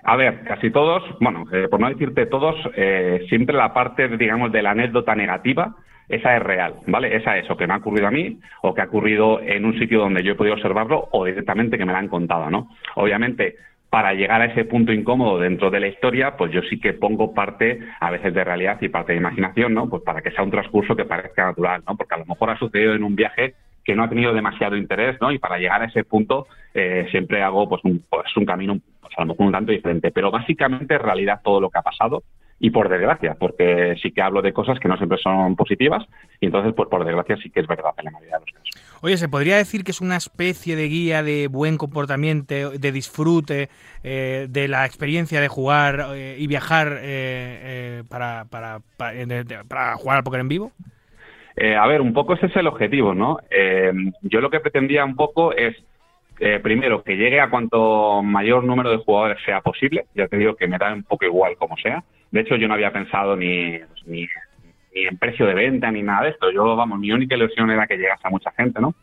A ver, casi todos, bueno, eh, por no decirte todos, eh, siempre la parte, digamos, de la anécdota negativa, esa es real, ¿vale? Esa es o que me ha ocurrido a mí, o que ha ocurrido en un sitio donde yo he podido observarlo, o directamente que me la han contado, ¿no? Obviamente, para llegar a ese punto incómodo dentro de la historia, pues yo sí que pongo parte a veces de realidad y parte de imaginación, ¿no? Pues para que sea un transcurso que parezca natural, ¿no? Porque a lo mejor ha sucedido en un viaje que no ha tenido demasiado interés, ¿no? Y para llegar a ese punto eh, siempre hago pues un, pues un camino pues a lo mejor un tanto diferente, pero básicamente en realidad todo lo que ha pasado y por desgracia, porque sí que hablo de cosas que no siempre son positivas y entonces pues por desgracia sí que es verdad en la mayoría de los casos. Oye, ¿se podría decir que es una especie de guía de buen comportamiento, de disfrute, eh, de la experiencia de jugar eh, y viajar eh, eh, para, para, para, para jugar al póker en vivo? Eh, a ver, un poco ese es el objetivo, ¿no? Yo lo que pretendía un poco es, primero, que llegue a cuanto mayor número de jugadores sea posible. Ya te digo que me da un poco igual como sea. De hecho, yo no había pensado ni, ni, ni en precio de venta ni nada de esto. Yo, vamos, mi única ilusión era que llegase a mucha gente, ¿no?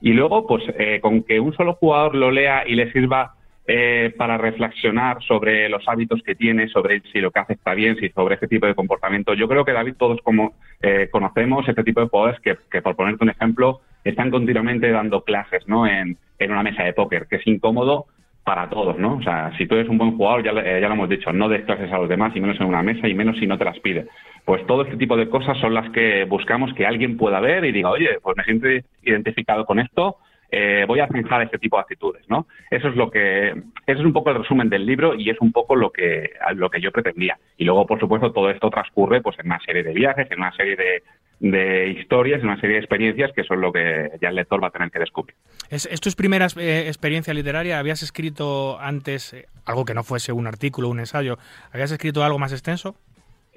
Y luego, pues, eh, con que un solo jugador lo lea y le sirva eh, para reflexionar sobre los hábitos que tiene, sobre si lo que hace está bien, si sobre este tipo de comportamiento. Yo creo que, David, todos como eh, conocemos este tipo de jugadores que, que, por ponerte un ejemplo, están continuamente dando clases ¿no? en, en una mesa de póker, que es incómodo para todos, ¿no? O sea, si tú eres un buen jugador, ya, eh, ya lo hemos dicho, no des clases a los demás, y menos en una mesa, y menos si no te las pide. Pues todo este tipo de cosas son las que buscamos que alguien pueda ver y diga, oye, pues me siento identificado con esto, eh, voy a fijar este tipo de actitudes, ¿no? Eso es lo que, eso es un poco el resumen del libro y es un poco lo que, lo que yo pretendía. Y luego, por supuesto, todo esto transcurre pues en una serie de viajes, en una serie de, de historias, en una serie de experiencias que son lo que ya el lector va a tener que descubrir. ¿Es, es tu primera eh, experiencia literaria? ¿Habías escrito antes eh, algo que no fuese un artículo, un ensayo? ¿Habías escrito algo más extenso?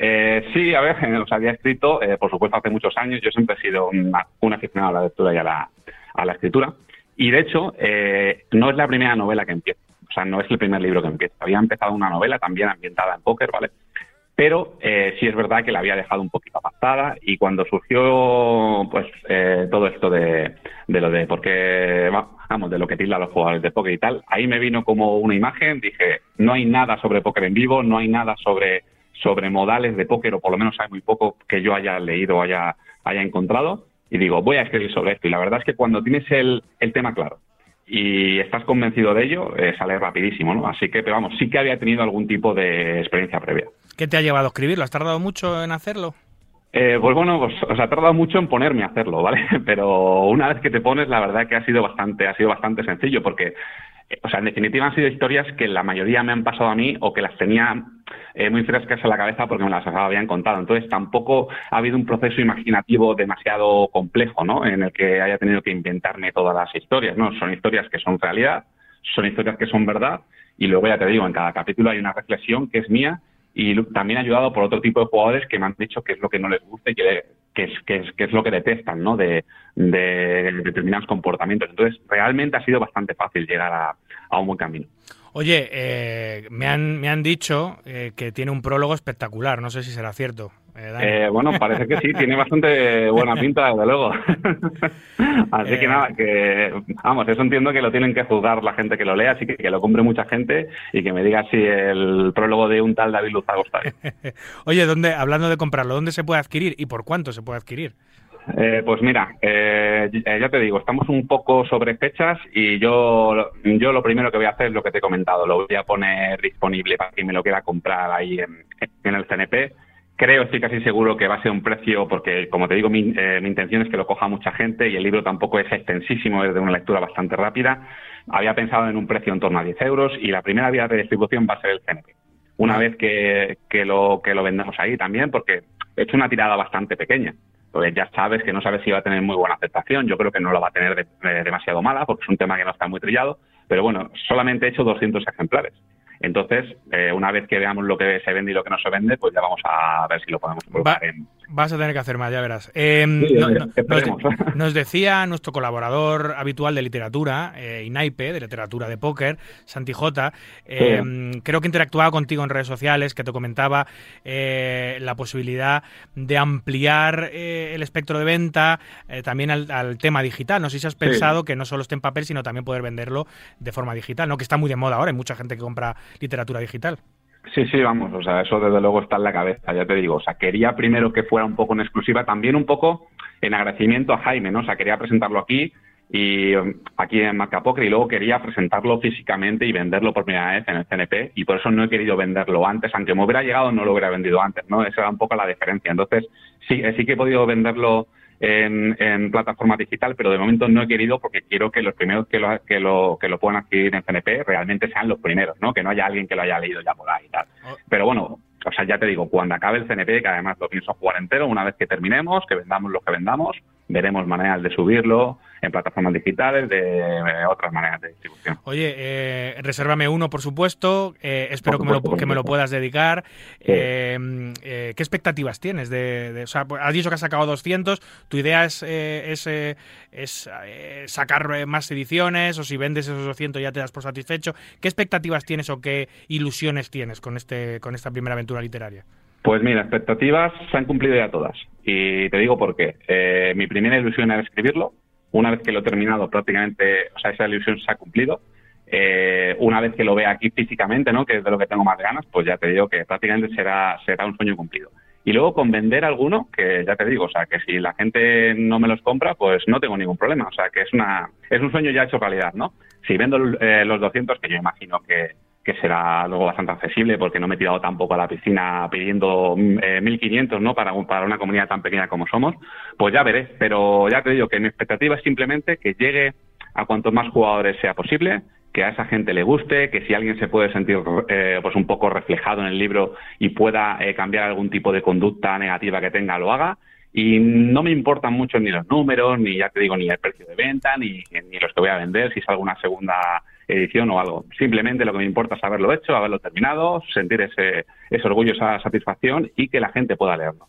Eh, sí, a ver, os había escrito, eh, por supuesto, hace muchos años. Yo siempre he sido un aficionado a la lectura y a la, a la escritura. Y de hecho, eh, no es la primera novela que empiezo. O sea, no es el primer libro que empiezo. Había empezado una novela también ambientada en póker, ¿vale? Pero eh, sí es verdad que la había dejado un poquito apartada y cuando surgió pues eh, todo esto de, de lo de por qué, va- vamos, de lo que tilda los jugadores de póker y tal, ahí me vino como una imagen, dije, no hay nada sobre póker en vivo, no hay nada sobre, sobre modales de póker, o por lo menos hay muy poco que yo haya leído o haya, haya encontrado, y digo, voy a escribir sobre esto. Y la verdad es que cuando tienes el, el tema claro y estás convencido de ello, eh, sale rapidísimo, ¿no? Así que, pero vamos, sí que había tenido algún tipo de experiencia previa. ¿Qué te ha llevado a escribirlo? ¿Has tardado mucho en hacerlo? Eh, pues bueno, pues, o sea, ha tardado mucho en ponerme a hacerlo, ¿vale? Pero una vez que te pones, la verdad que ha sido bastante, ha sido bastante sencillo, porque, o sea, en definitiva han sido historias que la mayoría me han pasado a mí o que las tenía eh, muy frescas en la cabeza porque me las habían contado. Entonces tampoco ha habido un proceso imaginativo demasiado complejo, ¿no? En el que haya tenido que inventarme todas las historias, ¿no? Son historias que son realidad, son historias que son verdad, y luego ya te digo, en cada capítulo hay una reflexión que es mía y también ayudado por otro tipo de jugadores que me han dicho qué es lo que no les gusta y que, que es, que es, que es lo que detestan ¿no? de, de determinados comportamientos. Entonces, realmente ha sido bastante fácil llegar a, a un buen camino. Oye, eh, me, han, me han dicho eh, que tiene un prólogo espectacular, no sé si será cierto. Eh. Eh, bueno, parece que sí, tiene bastante buena pinta, desde luego. así que Eh. nada, que vamos, eso entiendo que lo tienen que juzgar la gente que lo lea, así que que lo compre mucha gente y que me diga si el prólogo de un tal David Luzago está bien. Oye, ¿dónde, hablando de comprarlo, ¿dónde se puede adquirir y por cuánto se puede adquirir? Eh, pues mira, eh, ya te digo, estamos un poco sobre fechas y yo, yo lo primero que voy a hacer es lo que te he comentado, lo voy a poner disponible para quien me lo quiera comprar ahí en, en el CNP, creo, estoy casi seguro que va a ser un precio, porque como te digo, mi, eh, mi intención es que lo coja mucha gente y el libro tampoco es extensísimo, es de una lectura bastante rápida. Había pensado en un precio en torno a 10 euros y la primera vía de distribución va a ser el CNP. Una vez que, que, lo, que lo vendemos ahí también, porque he hecho una tirada bastante pequeña. Pues ya sabes que no sabes si va a tener muy buena aceptación. Yo creo que no lo va a tener de- de- demasiado mala, porque es un tema que no está muy trillado. Pero bueno, solamente he hecho 200 ejemplares. Entonces, eh, una vez que veamos lo que se vende y lo que no se vende, pues ya vamos a ver si lo podemos colocar en, Vas a tener que hacer más, ya verás. Eh, Sí, no- no- nos, de- nos decía nuestro colaborador habitual de literatura, eh, INAIPE, de literatura de póker, Santi J, eh, creo que interactuaba contigo en redes sociales, que te comentaba eh, la posibilidad de ampliar eh, el espectro de venta también al, al tema digital. No sé si has Sí. pensado que no solo esté en papel, sino también poder venderlo de forma digital, ¿no? que está muy de moda ahora, hay mucha gente que compra literatura digital. Sí, sí, vamos, o sea, eso desde luego está en la cabeza, ya te digo. O sea, quería primero que fuera un poco en exclusiva, también un poco en agradecimiento a Jaime, ¿no? O sea, quería presentarlo aquí y um, aquí en Marca Poker y luego quería presentarlo físicamente y venderlo por primera vez en el CNP y por eso no he querido venderlo antes, aunque me hubiera llegado no lo hubiera vendido antes, ¿no? Esa era un poco la diferencia. Entonces, sí, eh, sí que he podido venderlo en, en plataforma digital, pero de momento no he querido porque quiero que los primeros que lo, que lo, que lo puedan adquirir en CNP realmente sean los primeros, ¿no? Que no haya alguien que lo haya leído ya por ahí y tal. Pero bueno, o sea, ya te digo, cuando acabe el CNP, que además lo pienso jugar entero, una vez que terminemos, que vendamos lo que vendamos, veremos maneras de subirlo en plataformas digitales, de otras maneras de distribución. Oye, eh, resérvame uno, por supuesto. eh, espero Por que, me lo, que me lo puedas dedicar. Sí. Eh, ¿Qué expectativas tienes? De, de- o sea, pues, has dicho que has sacado 200. ¿Tu idea es, eh, es, eh, es, sacar más ediciones? ¿O si vendes esos 200 ya te das por satisfecho? ¿Qué expectativas tienes o qué ilusiones tienes con, este, con esta primera aventura literaria? Pues mira, expectativas se han cumplido ya todas. Y te digo por qué. Eh, mi primera ilusión era escribirlo. Una vez que lo he terminado, prácticamente, o sea, esa ilusión se ha cumplido. Eh, una vez que lo vea aquí físicamente, ¿no? Que es de lo que tengo más ganas, pues ya te digo que prácticamente será, será un sueño cumplido. Y luego con vender alguno, que ya te digo, o sea, que si la gente no me los compra, pues no tengo ningún problema. O sea, que es una es un sueño ya hecho realidad, ¿no? Si vendo eh, los 200, que yo imagino que, que será luego bastante accesible porque no me he tirado tampoco a la piscina pidiendo mm, eh, 1.500 ¿no? para, para una comunidad tan pequeña como somos, pues ya veré. Pero ya te digo que mi expectativa es simplemente que llegue a cuantos más jugadores sea posible, que a esa gente le guste, que si alguien se puede sentir eh, pues un poco reflejado en el libro y pueda eh, cambiar algún tipo de conducta negativa que tenga, lo haga. Y no me importan mucho ni los números, ni ya te digo, ni el precio de venta, ni, ni los que voy a vender, si es alguna segunda edición o algo. Simplemente lo que me importa es haberlo hecho, haberlo terminado, sentir ese, ese orgullo, esa satisfacción y que la gente pueda leerlo.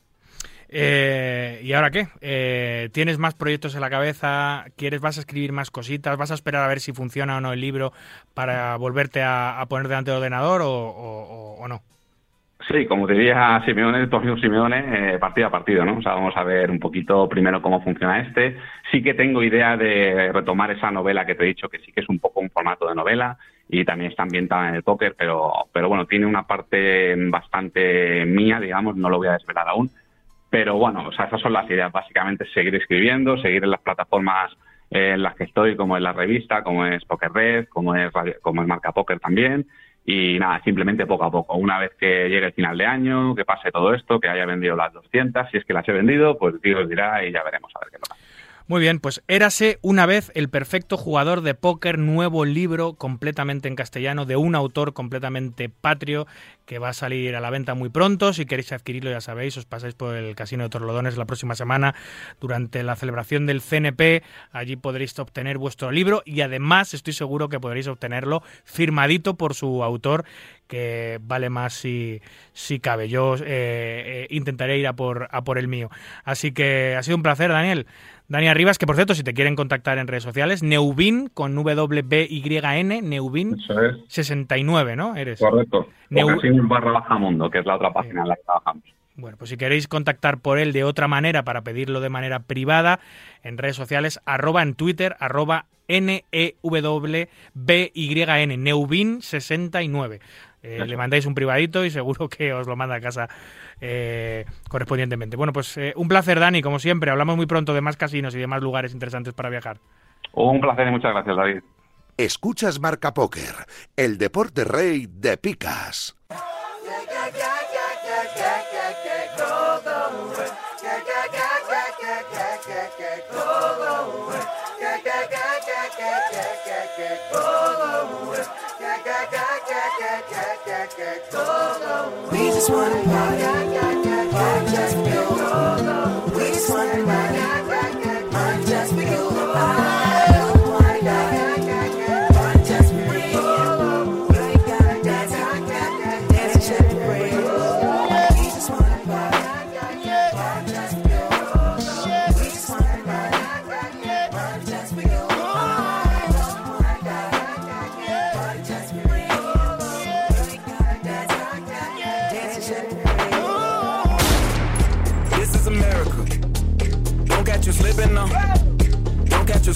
Eh, ¿Y ahora qué? Eh, ¿Tienes más proyectos en la cabeza? ¿Quieres, vas a escribir más cositas? ¿Vas a esperar a ver si funciona o no el libro para volverte a, poner delante del ordenador o no? Sí, como diría Simeone, amigo Simeone, eh, a partido, ¿no? O sea, vamos a ver un poquito primero cómo funciona este. Sí que tengo idea de retomar esa novela que te he dicho, que sí que es un poco un formato de novela y también está ambientada en el póker, pero, pero bueno, tiene una parte bastante mía, digamos, no lo voy a desvelar aún. Pero bueno, o sea, esas son las ideas. Básicamente seguir escribiendo, seguir en las plataformas eh, en las que estoy, como es la revista, como es Poker Red, como es, como es Marca Poker también. Y nada, simplemente poco a poco. Una vez que llegue el final de año, que pase todo esto, que haya vendido las 200, si es que las he vendido, pues Dios dirá y ya veremos a ver qué pasa. Muy bien, pues érase una vez el perfecto jugador de póker, nuevo libro completamente en castellano de un autor completamente patrio que va a salir a la venta muy pronto. Si queréis adquirirlo, ya sabéis, os pasáis por el Casino de Torlodones la próxima semana durante la celebración del CNP. Allí podréis obtener vuestro libro y además estoy seguro que podréis obtenerlo firmadito por su autor que vale más si, si cabe. Yo eh, eh, intentaré ir a por, a por el mío. Así que ha sido un placer, Daniel. Daniel Rivas, que por cierto, si te quieren contactar en redes sociales, Neubin con W-B-Y-N, Neubin 69, ¿no? Eres. Correcto. Neu- barra baja mundo, que es la otra página en la que trabajamos. Bueno, pues si queréis contactar por él de otra manera para pedirlo de manera privada, en redes sociales, arroba en Twitter, arroba N-E-W-B-Y-N, Neubin69. Eh, le mandáis un privadito y seguro que os lo manda a casa eh, correspondientemente. Bueno, pues eh, un placer, Dani, como siempre. Hablamos muy pronto de más casinos y de más lugares interesantes para viajar. Un placer y muchas gracias, David. Escuchas Marca Póker, el deporte rey de picas. Just wanna party.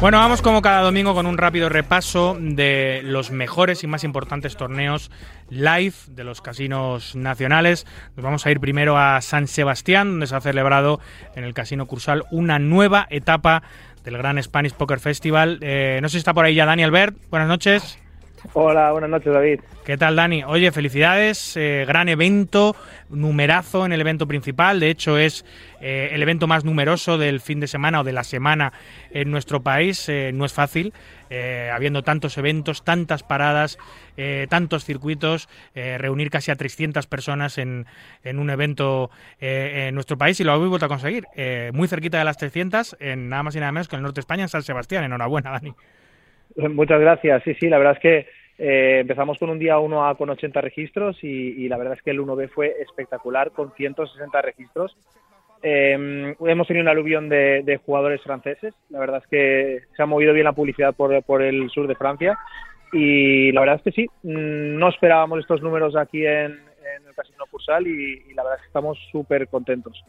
Bueno, vamos como cada domingo con un rápido repaso de los mejores y más importantes torneos live de los casinos nacionales. Nos vamos a ir primero a San Sebastián, donde se ha celebrado en el Casino Cursal una nueva etapa del Gran Spanish Poker Festival. Eh, no sé si está por ahí ya Dani Albert. Buenas noches. Hola, buenas noches, David. ¿Qué tal, Dani? Oye, felicidades, eh, gran evento, numerazo en el evento principal. De hecho, es eh, el evento más numeroso del fin de semana o de la semana en nuestro país. Eh, no es fácil, eh, habiendo tantos eventos, tantas paradas, tantos circuitos, reunir casi a 300 personas en, en un evento en nuestro país y lo habéis vuelto a conseguir. Muy cerquita de las 300, en nada más y nada menos que en el norte de España, en San Sebastián. Enhorabuena, Dani. Muchas gracias. Sí, sí, la verdad es que eh, empezamos con un día 1A con 80 registros y, la verdad es que el 1B fue espectacular con 160 registros. Eh, hemos tenido un aluvión de, jugadores franceses. La verdad es que se ha movido bien la publicidad por, por el sur de Francia y la verdad es que sí, mm, no esperábamos estos números aquí en, en el Casino Cursal y, y la verdad es que estamos súper contentos.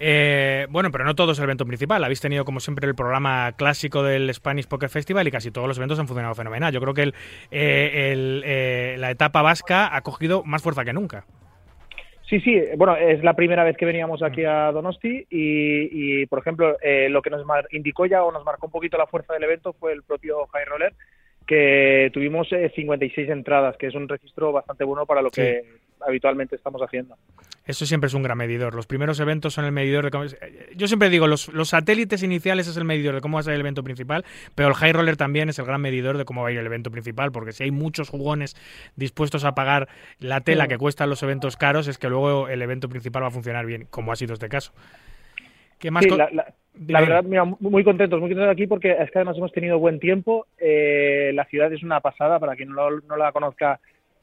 Eh, bueno, pero no todo es el evento principal. Habéis tenido, como siempre, el programa clásico del Spanish Poker Festival y casi todos los eventos han funcionado fenomenal. Yo creo que el, eh, el, eh, la etapa vasca ha cogido más fuerza que nunca. Sí, sí, bueno, es la primera vez que veníamos aquí a Donosti y, y, por ejemplo, eh, lo que nos mar- indicó ya o nos marcó un poquito la fuerza del evento fue el propio High Roller, que tuvimos eh, 56 entradas, que es un registro bastante bueno para lo Sí. que habitualmente estamos haciendo. Eso siempre es un gran medidor. Los primeros eventos son el medidor de cómo... Yo siempre digo, los, los satélites iniciales es el medidor de cómo va a ser el evento principal, pero el high roller también es el gran medidor de cómo va a ir el evento principal, porque si hay muchos jugones dispuestos a pagar la tela que cuestan los eventos caros, es que luego el evento principal va a funcionar bien, como ha sido este caso. ¿Qué más Sí, la, verdad, mira, muy contentos, muy contentos aquí porque es que además hemos tenido buen tiempo. Eh, la ciudad es una pasada, para quien no, no la conozca,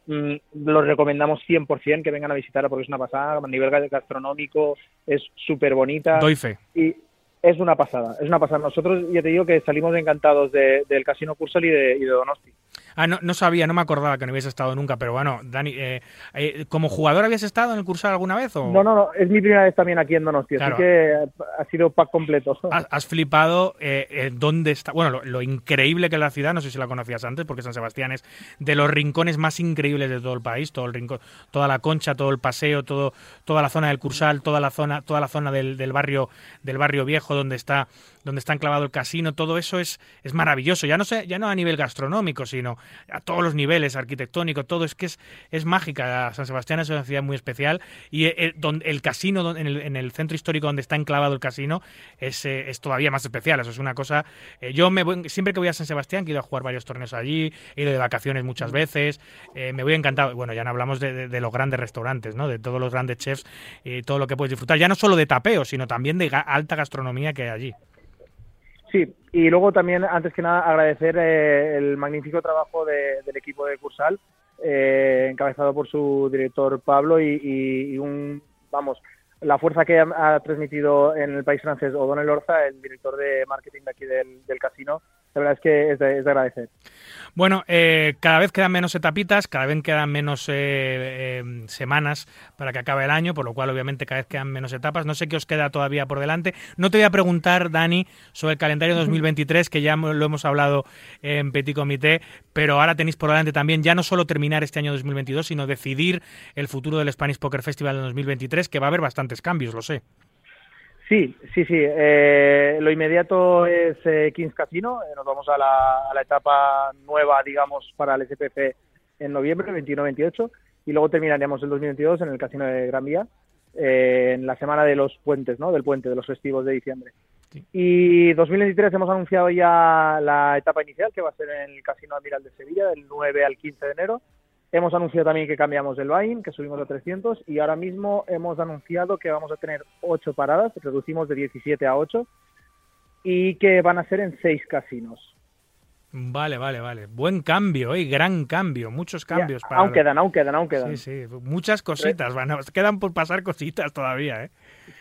mm, lo recomendamos 100% que vengan a visitarla porque es una pasada. A nivel ga- gastronómico es súper bonita. Doy fe. Y es una pasada, es una pasada. Nosotros ya te digo que salimos encantados de- del Casino Cursal y de, y de Donosti. Ah, no, no sabía, no me acordaba que no hubiese estado nunca, pero bueno, Dani, eh, eh, ¿como jugador habías estado en el Cursal alguna vez? O? No, no, no, es mi primera vez también aquí en Donosti, Claro. así que ha sido pack completo. Has, has flipado eh, eh, dónde está. Bueno, lo, lo increíble que es la ciudad, no sé si la conocías antes, porque San Sebastián es de los rincones más increíbles de todo el país, todo el rincón, toda la concha, todo el paseo, todo, toda la zona del Cursal, toda la zona, toda la zona del, del barrio, del barrio viejo, donde está donde está enclavado el casino, todo eso es, es maravilloso. Ya no sé, ya no a nivel gastronómico, sino a todos los niveles, arquitectónico, todo es que es, es mágica. San Sebastián es una ciudad muy especial y eh, donde, el casino en el, en el centro histórico donde está enclavado el casino es, eh, es todavía más especial. Eso es una cosa. eh, yo me voy- siempre que voy a San Sebastián, que he ido a jugar varios torneos allí, he ido de vacaciones muchas veces, eh, me voy encantado. Bueno, ya no hablamos de, de- de los grandes restaurantes, ¿no? De todos los grandes chefs y todo lo que puedes disfrutar, ya no solo de tapeo, sino también de alta gastronomía que hay allí. Sí, y luego también, antes que nada, agradecer eh, el magnífico trabajo de- del equipo de Cursal, eh, encabezado por su director Pablo y, un, vamos, la fuerza que ha, transmitido en el país francés O'Donnell Orza, el director de marketing de aquí del casino, la verdad es que es de, es de agradecer. Bueno, eh, cada vez quedan menos etapitas, cada vez quedan menos eh, eh, semanas para que acabe el año, por lo cual obviamente cada vez quedan menos etapas. No sé qué os queda todavía por delante. No te voy a preguntar, Dani, sobre el calendario 2023, que ya lo hemos hablado en Petit Comité, pero ahora tenéis por delante también ya no solo terminar este año 2022, sino decidir el futuro del Spanish Poker Festival en 2023, que va a haber bastantes cambios, lo sé. Sí, sí, sí. eh, lo inmediato es eh, Kings Casino. eh, nos vamos a la, a la etapa nueva, digamos, para el SPF en noviembre, 21-28. Y luego terminaríamos el 2022 en el Casino de Gran Vía, eh, en la semana de los puentes, ¿no? Del puente, de los festivos de diciembre. Y 2023 hemos anunciado ya la etapa inicial, que va a ser en el Casino Admiral de Sevilla, del 9 al 15 de enero. Hemos anunciado también que cambiamos el buy que subimos a 300 y ahora mismo hemos anunciado que vamos a tener 8 paradas, reducimos de 17 a 8 y que van a ser en 6 casinos. Vale, vale, vale. Buen cambio, ¿eh? gran cambio, muchos cambios. para aún quedan, aún quedan, aún quedan. Sí, sí, muchas cositas, van a- quedan por pasar cositas todavía, ¿eh?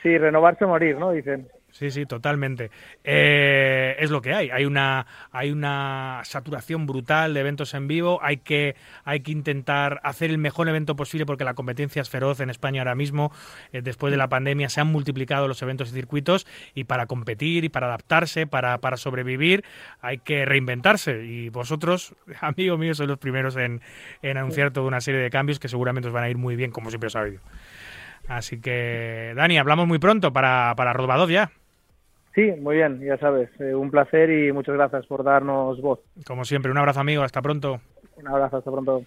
Sí, renovarse o morir, ¿no? Dicen. Sí, sí, totalmente. Eh, es lo que hay. Hay una, hay una saturación brutal de eventos en vivo. Hay que, hay que intentar hacer el mejor evento posible porque la competencia es feroz en España ahora mismo. Eh, después de la pandemia se han multiplicado los eventos y circuitos y para competir y para adaptarse, para, para sobrevivir, hay que reinventarse. Y vosotros, amigos míos, sois los primeros en, en anunciar toda una serie de cambios que seguramente os van a ir muy bien, como siempre os ha ido. Así que, Dani, hablamos muy pronto para, para Rodbadov ya. Sí, muy bien, ya sabes. eh, un placer y muchas gracias por darnos voz. Como siempre, un abrazo amigo, hasta pronto. Un abrazo, hasta pronto.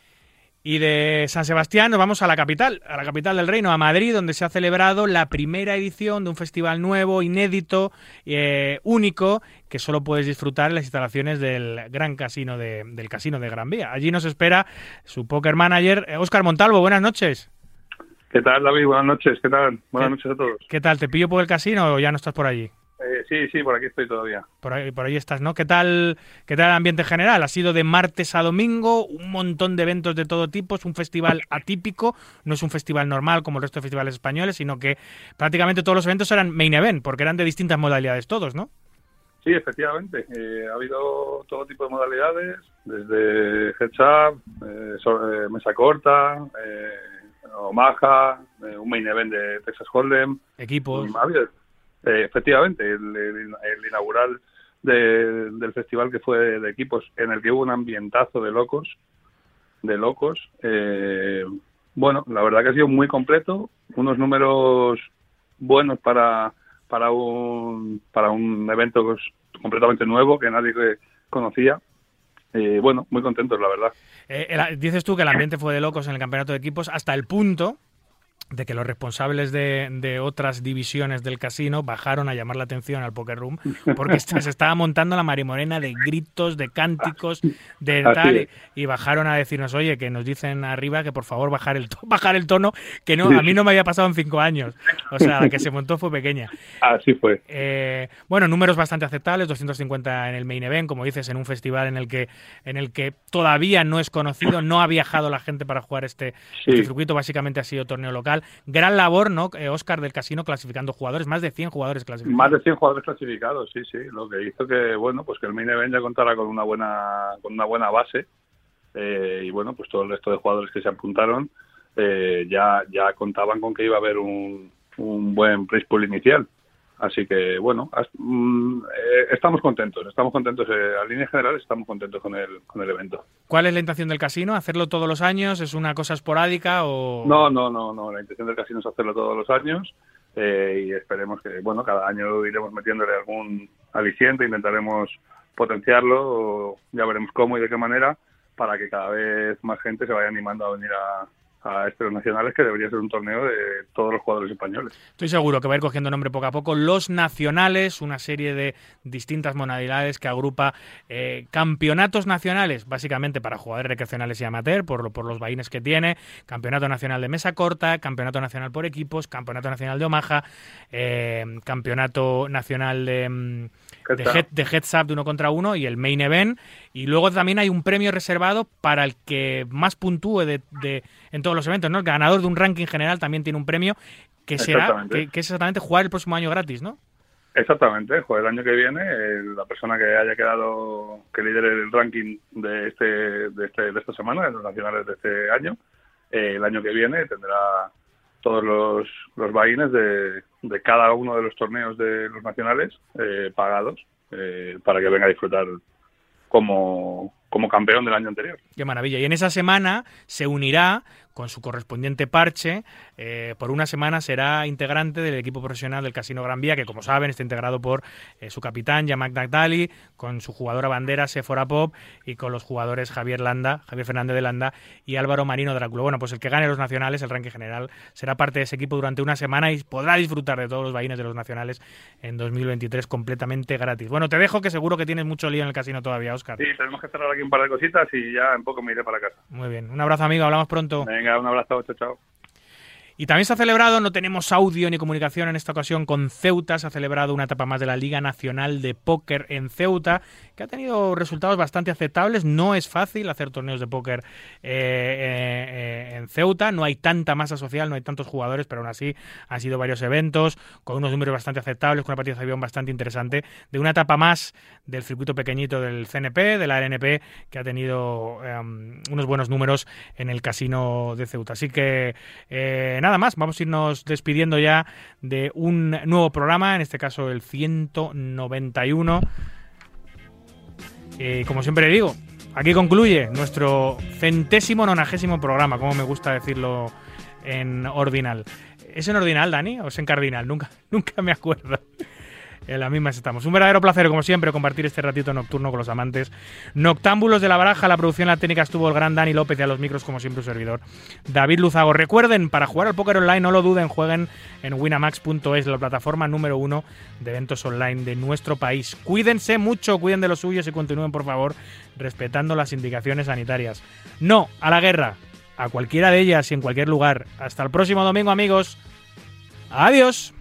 Y de San Sebastián nos vamos a la capital, a la capital del reino, a Madrid, donde se ha celebrado la primera edición de un festival nuevo, inédito, eh, único, que solo puedes disfrutar en las instalaciones del gran casino de, del casino de Gran Vía. Allí nos espera su poker manager, eh, Óscar Montalvo. Buenas noches. ¿Qué tal, David? Buenas noches. ¿Qué tal? Buenas ¿Qué- noches a todos. ¿Qué tal? ¿Te pillo por el casino o ya no estás por allí? Eh, sí, sí, por aquí estoy todavía. Por ahí, por ahí estás, ¿no? ¿Qué tal, ¿Qué tal el ambiente general? Ha sido de martes a domingo, un montón de eventos de todo tipo, es un festival atípico, no es un festival normal como el resto de festivales españoles, sino que prácticamente todos los eventos eran main event, porque eran de distintas modalidades todos, ¿no? Sí, efectivamente. eh, ha habido todo tipo de modalidades, desde heads up, eh, eh, mesa corta, eh, Omaha, eh, un main event de Texas Hold'em. Equipos. Ha habido- eh, efectivamente, el, el- el inaugural de- del festival que fue de equipos, en el que hubo un ambientazo de locos, de locos. eh, bueno, la verdad que ha sido muy completo, unos números buenos para para un para un evento completamente nuevo que nadie conocía. Eh, bueno, muy contentos, la verdad. Eh, el- dices tú que el ambiente fue de locos en el campeonato de equipos hasta el punto de que los responsables de, de otras divisiones del casino bajaron a llamar la atención al Poker Room porque se estaba montando la marimorena de gritos, de cánticos, de Así tal, es. y bajaron a decirnos, oye, que nos dicen arriba que por favor bajar el, bajar el tono, que no, a mí no me había pasado en cinco años. O sea, la que se montó fue pequeña. Así fue. Eh, bueno, números bastante aceptables, 250 en el main event, como dices, en un festival en el que en el que todavía no es conocido, no ha viajado la gente para jugar este, Sí. este circuito, básicamente ha sido torneo local. Gran labor, ¿no? Eh, Oscar del casino clasificando jugadores, más de 100 jugadores clasificados. Más de 100 jugadores clasificados, sí, sí, lo que hizo que, bueno, pues que el main event ya contara con una buena, con una buena base eh, y bueno, pues todo el resto de jugadores que se apuntaron eh, ya, ya contaban con que iba a haber un, un buen price pool inicial. Así que, bueno, as- mm, eh, estamos contentos, estamos contentos, eh, a línea general estamos contentos con el, con el evento. ¿Cuál es la intención del casino? ¿Hacerlo todos los años? ¿Es una cosa esporádica o...? No, no, no, no. La intención del casino es hacerlo todos los años. eh, y esperemos que, bueno, cada año iremos metiéndole algún aliciente, intentaremos potenciarlo, ya veremos cómo y de qué manera, para que cada vez más gente se vaya animando a venir a, a estos nacionales, que debería ser un torneo de todos los jugadores españoles. Estoy seguro que va a ir cogiendo nombre poco a poco. Los Nacionales, una serie de distintas modalidades que agrupa eh, campeonatos nacionales, básicamente para jugadores recreacionales y amateur, por, lo- por los vaines que tiene, campeonato nacional de mesa corta, campeonato nacional por equipos, campeonato nacional de Omaha, eh, campeonato nacional de, mm, de, head, de heads up de uno contra uno y el main event. Y luego también hay un premio reservado para el que más puntúe de, de- en todos los eventos, ¿no? El ganador de un ranking general también tiene un premio que será, que, que es exactamente jugar el próximo año gratis, ¿no? Exactamente, pues el año que viene eh, la persona que haya quedado, que lidere el ranking de este, de este, de esta semana, de los nacionales de este año, eh, el año que viene tendrá todos los, los vaines de, de cada uno de los torneos de los nacionales eh, pagados eh, para que venga a disfrutar como, como campeón del año anterior. Qué maravilla. Y en esa semana se unirá con su correspondiente parche. eh, por una semana será integrante del equipo profesional del Casino Gran Vía, que como saben está integrado por eh, su capitán, Yamak Dagdali, con su jugadora bandera, Sephora Pop, y con los jugadores Javier Landa, Javier Fernández de Landa y Álvaro Marino Drácula. Bueno, pues el que gane los nacionales, el ranking general, será parte de ese equipo durante una semana y podrá disfrutar de todos los vaines de los nacionales en 2023 completamente gratis. Bueno, te dejo que seguro que tienes mucho lío en el casino todavía, Oscar. Sí, tenemos que cerrar aquí un par de cositas y ya en poco me iré para casa. Muy bien. Un abrazo, amigo. Hablamos pronto. Venga, un abrazo, chao, chao. Y también se ha celebrado, no tenemos audio ni comunicación en esta ocasión con Ceuta, se ha celebrado una etapa más de la Liga Nacional de Póker en Ceuta, que ha tenido resultados bastante aceptables. No es fácil hacer torneos de póker eh, eh, en Ceuta, no hay tanta masa social, no hay tantos jugadores, pero aún así han sido varios eventos con unos números bastante aceptables, con una partida de avión bastante interesante, de una etapa más del circuito pequeñito del CNP, de la RNP, que ha tenido eh, unos buenos números en el casino de Ceuta. Así que eh, nada más, vamos a irnos despidiendo ya de un nuevo programa, en este caso el 191. Eh, como siempre digo, aquí concluye nuestro centésimo nonagésimo programa, como me gusta decirlo en ordinal. ¿Es en ordinal, Dani? ¿O es en cardinal? Nunca, nunca me acuerdo. En las mismas estamos. Un verdadero placer, como siempre, compartir este ratito nocturno con los amantes. Noctámbulos de la baraja, la producción, la técnica estuvo el gran Dani López y a los micros, como siempre, un servidor. David Luzago. Recuerden, para jugar al póker online, no lo duden, jueguen en winamax.es, la plataforma número uno de eventos online de nuestro país. Cuídense mucho, cuiden de los suyos y continúen, por favor, respetando las indicaciones sanitarias. No a la guerra, a cualquiera de ellas y en cualquier lugar. Hasta el próximo domingo, amigos. Adiós.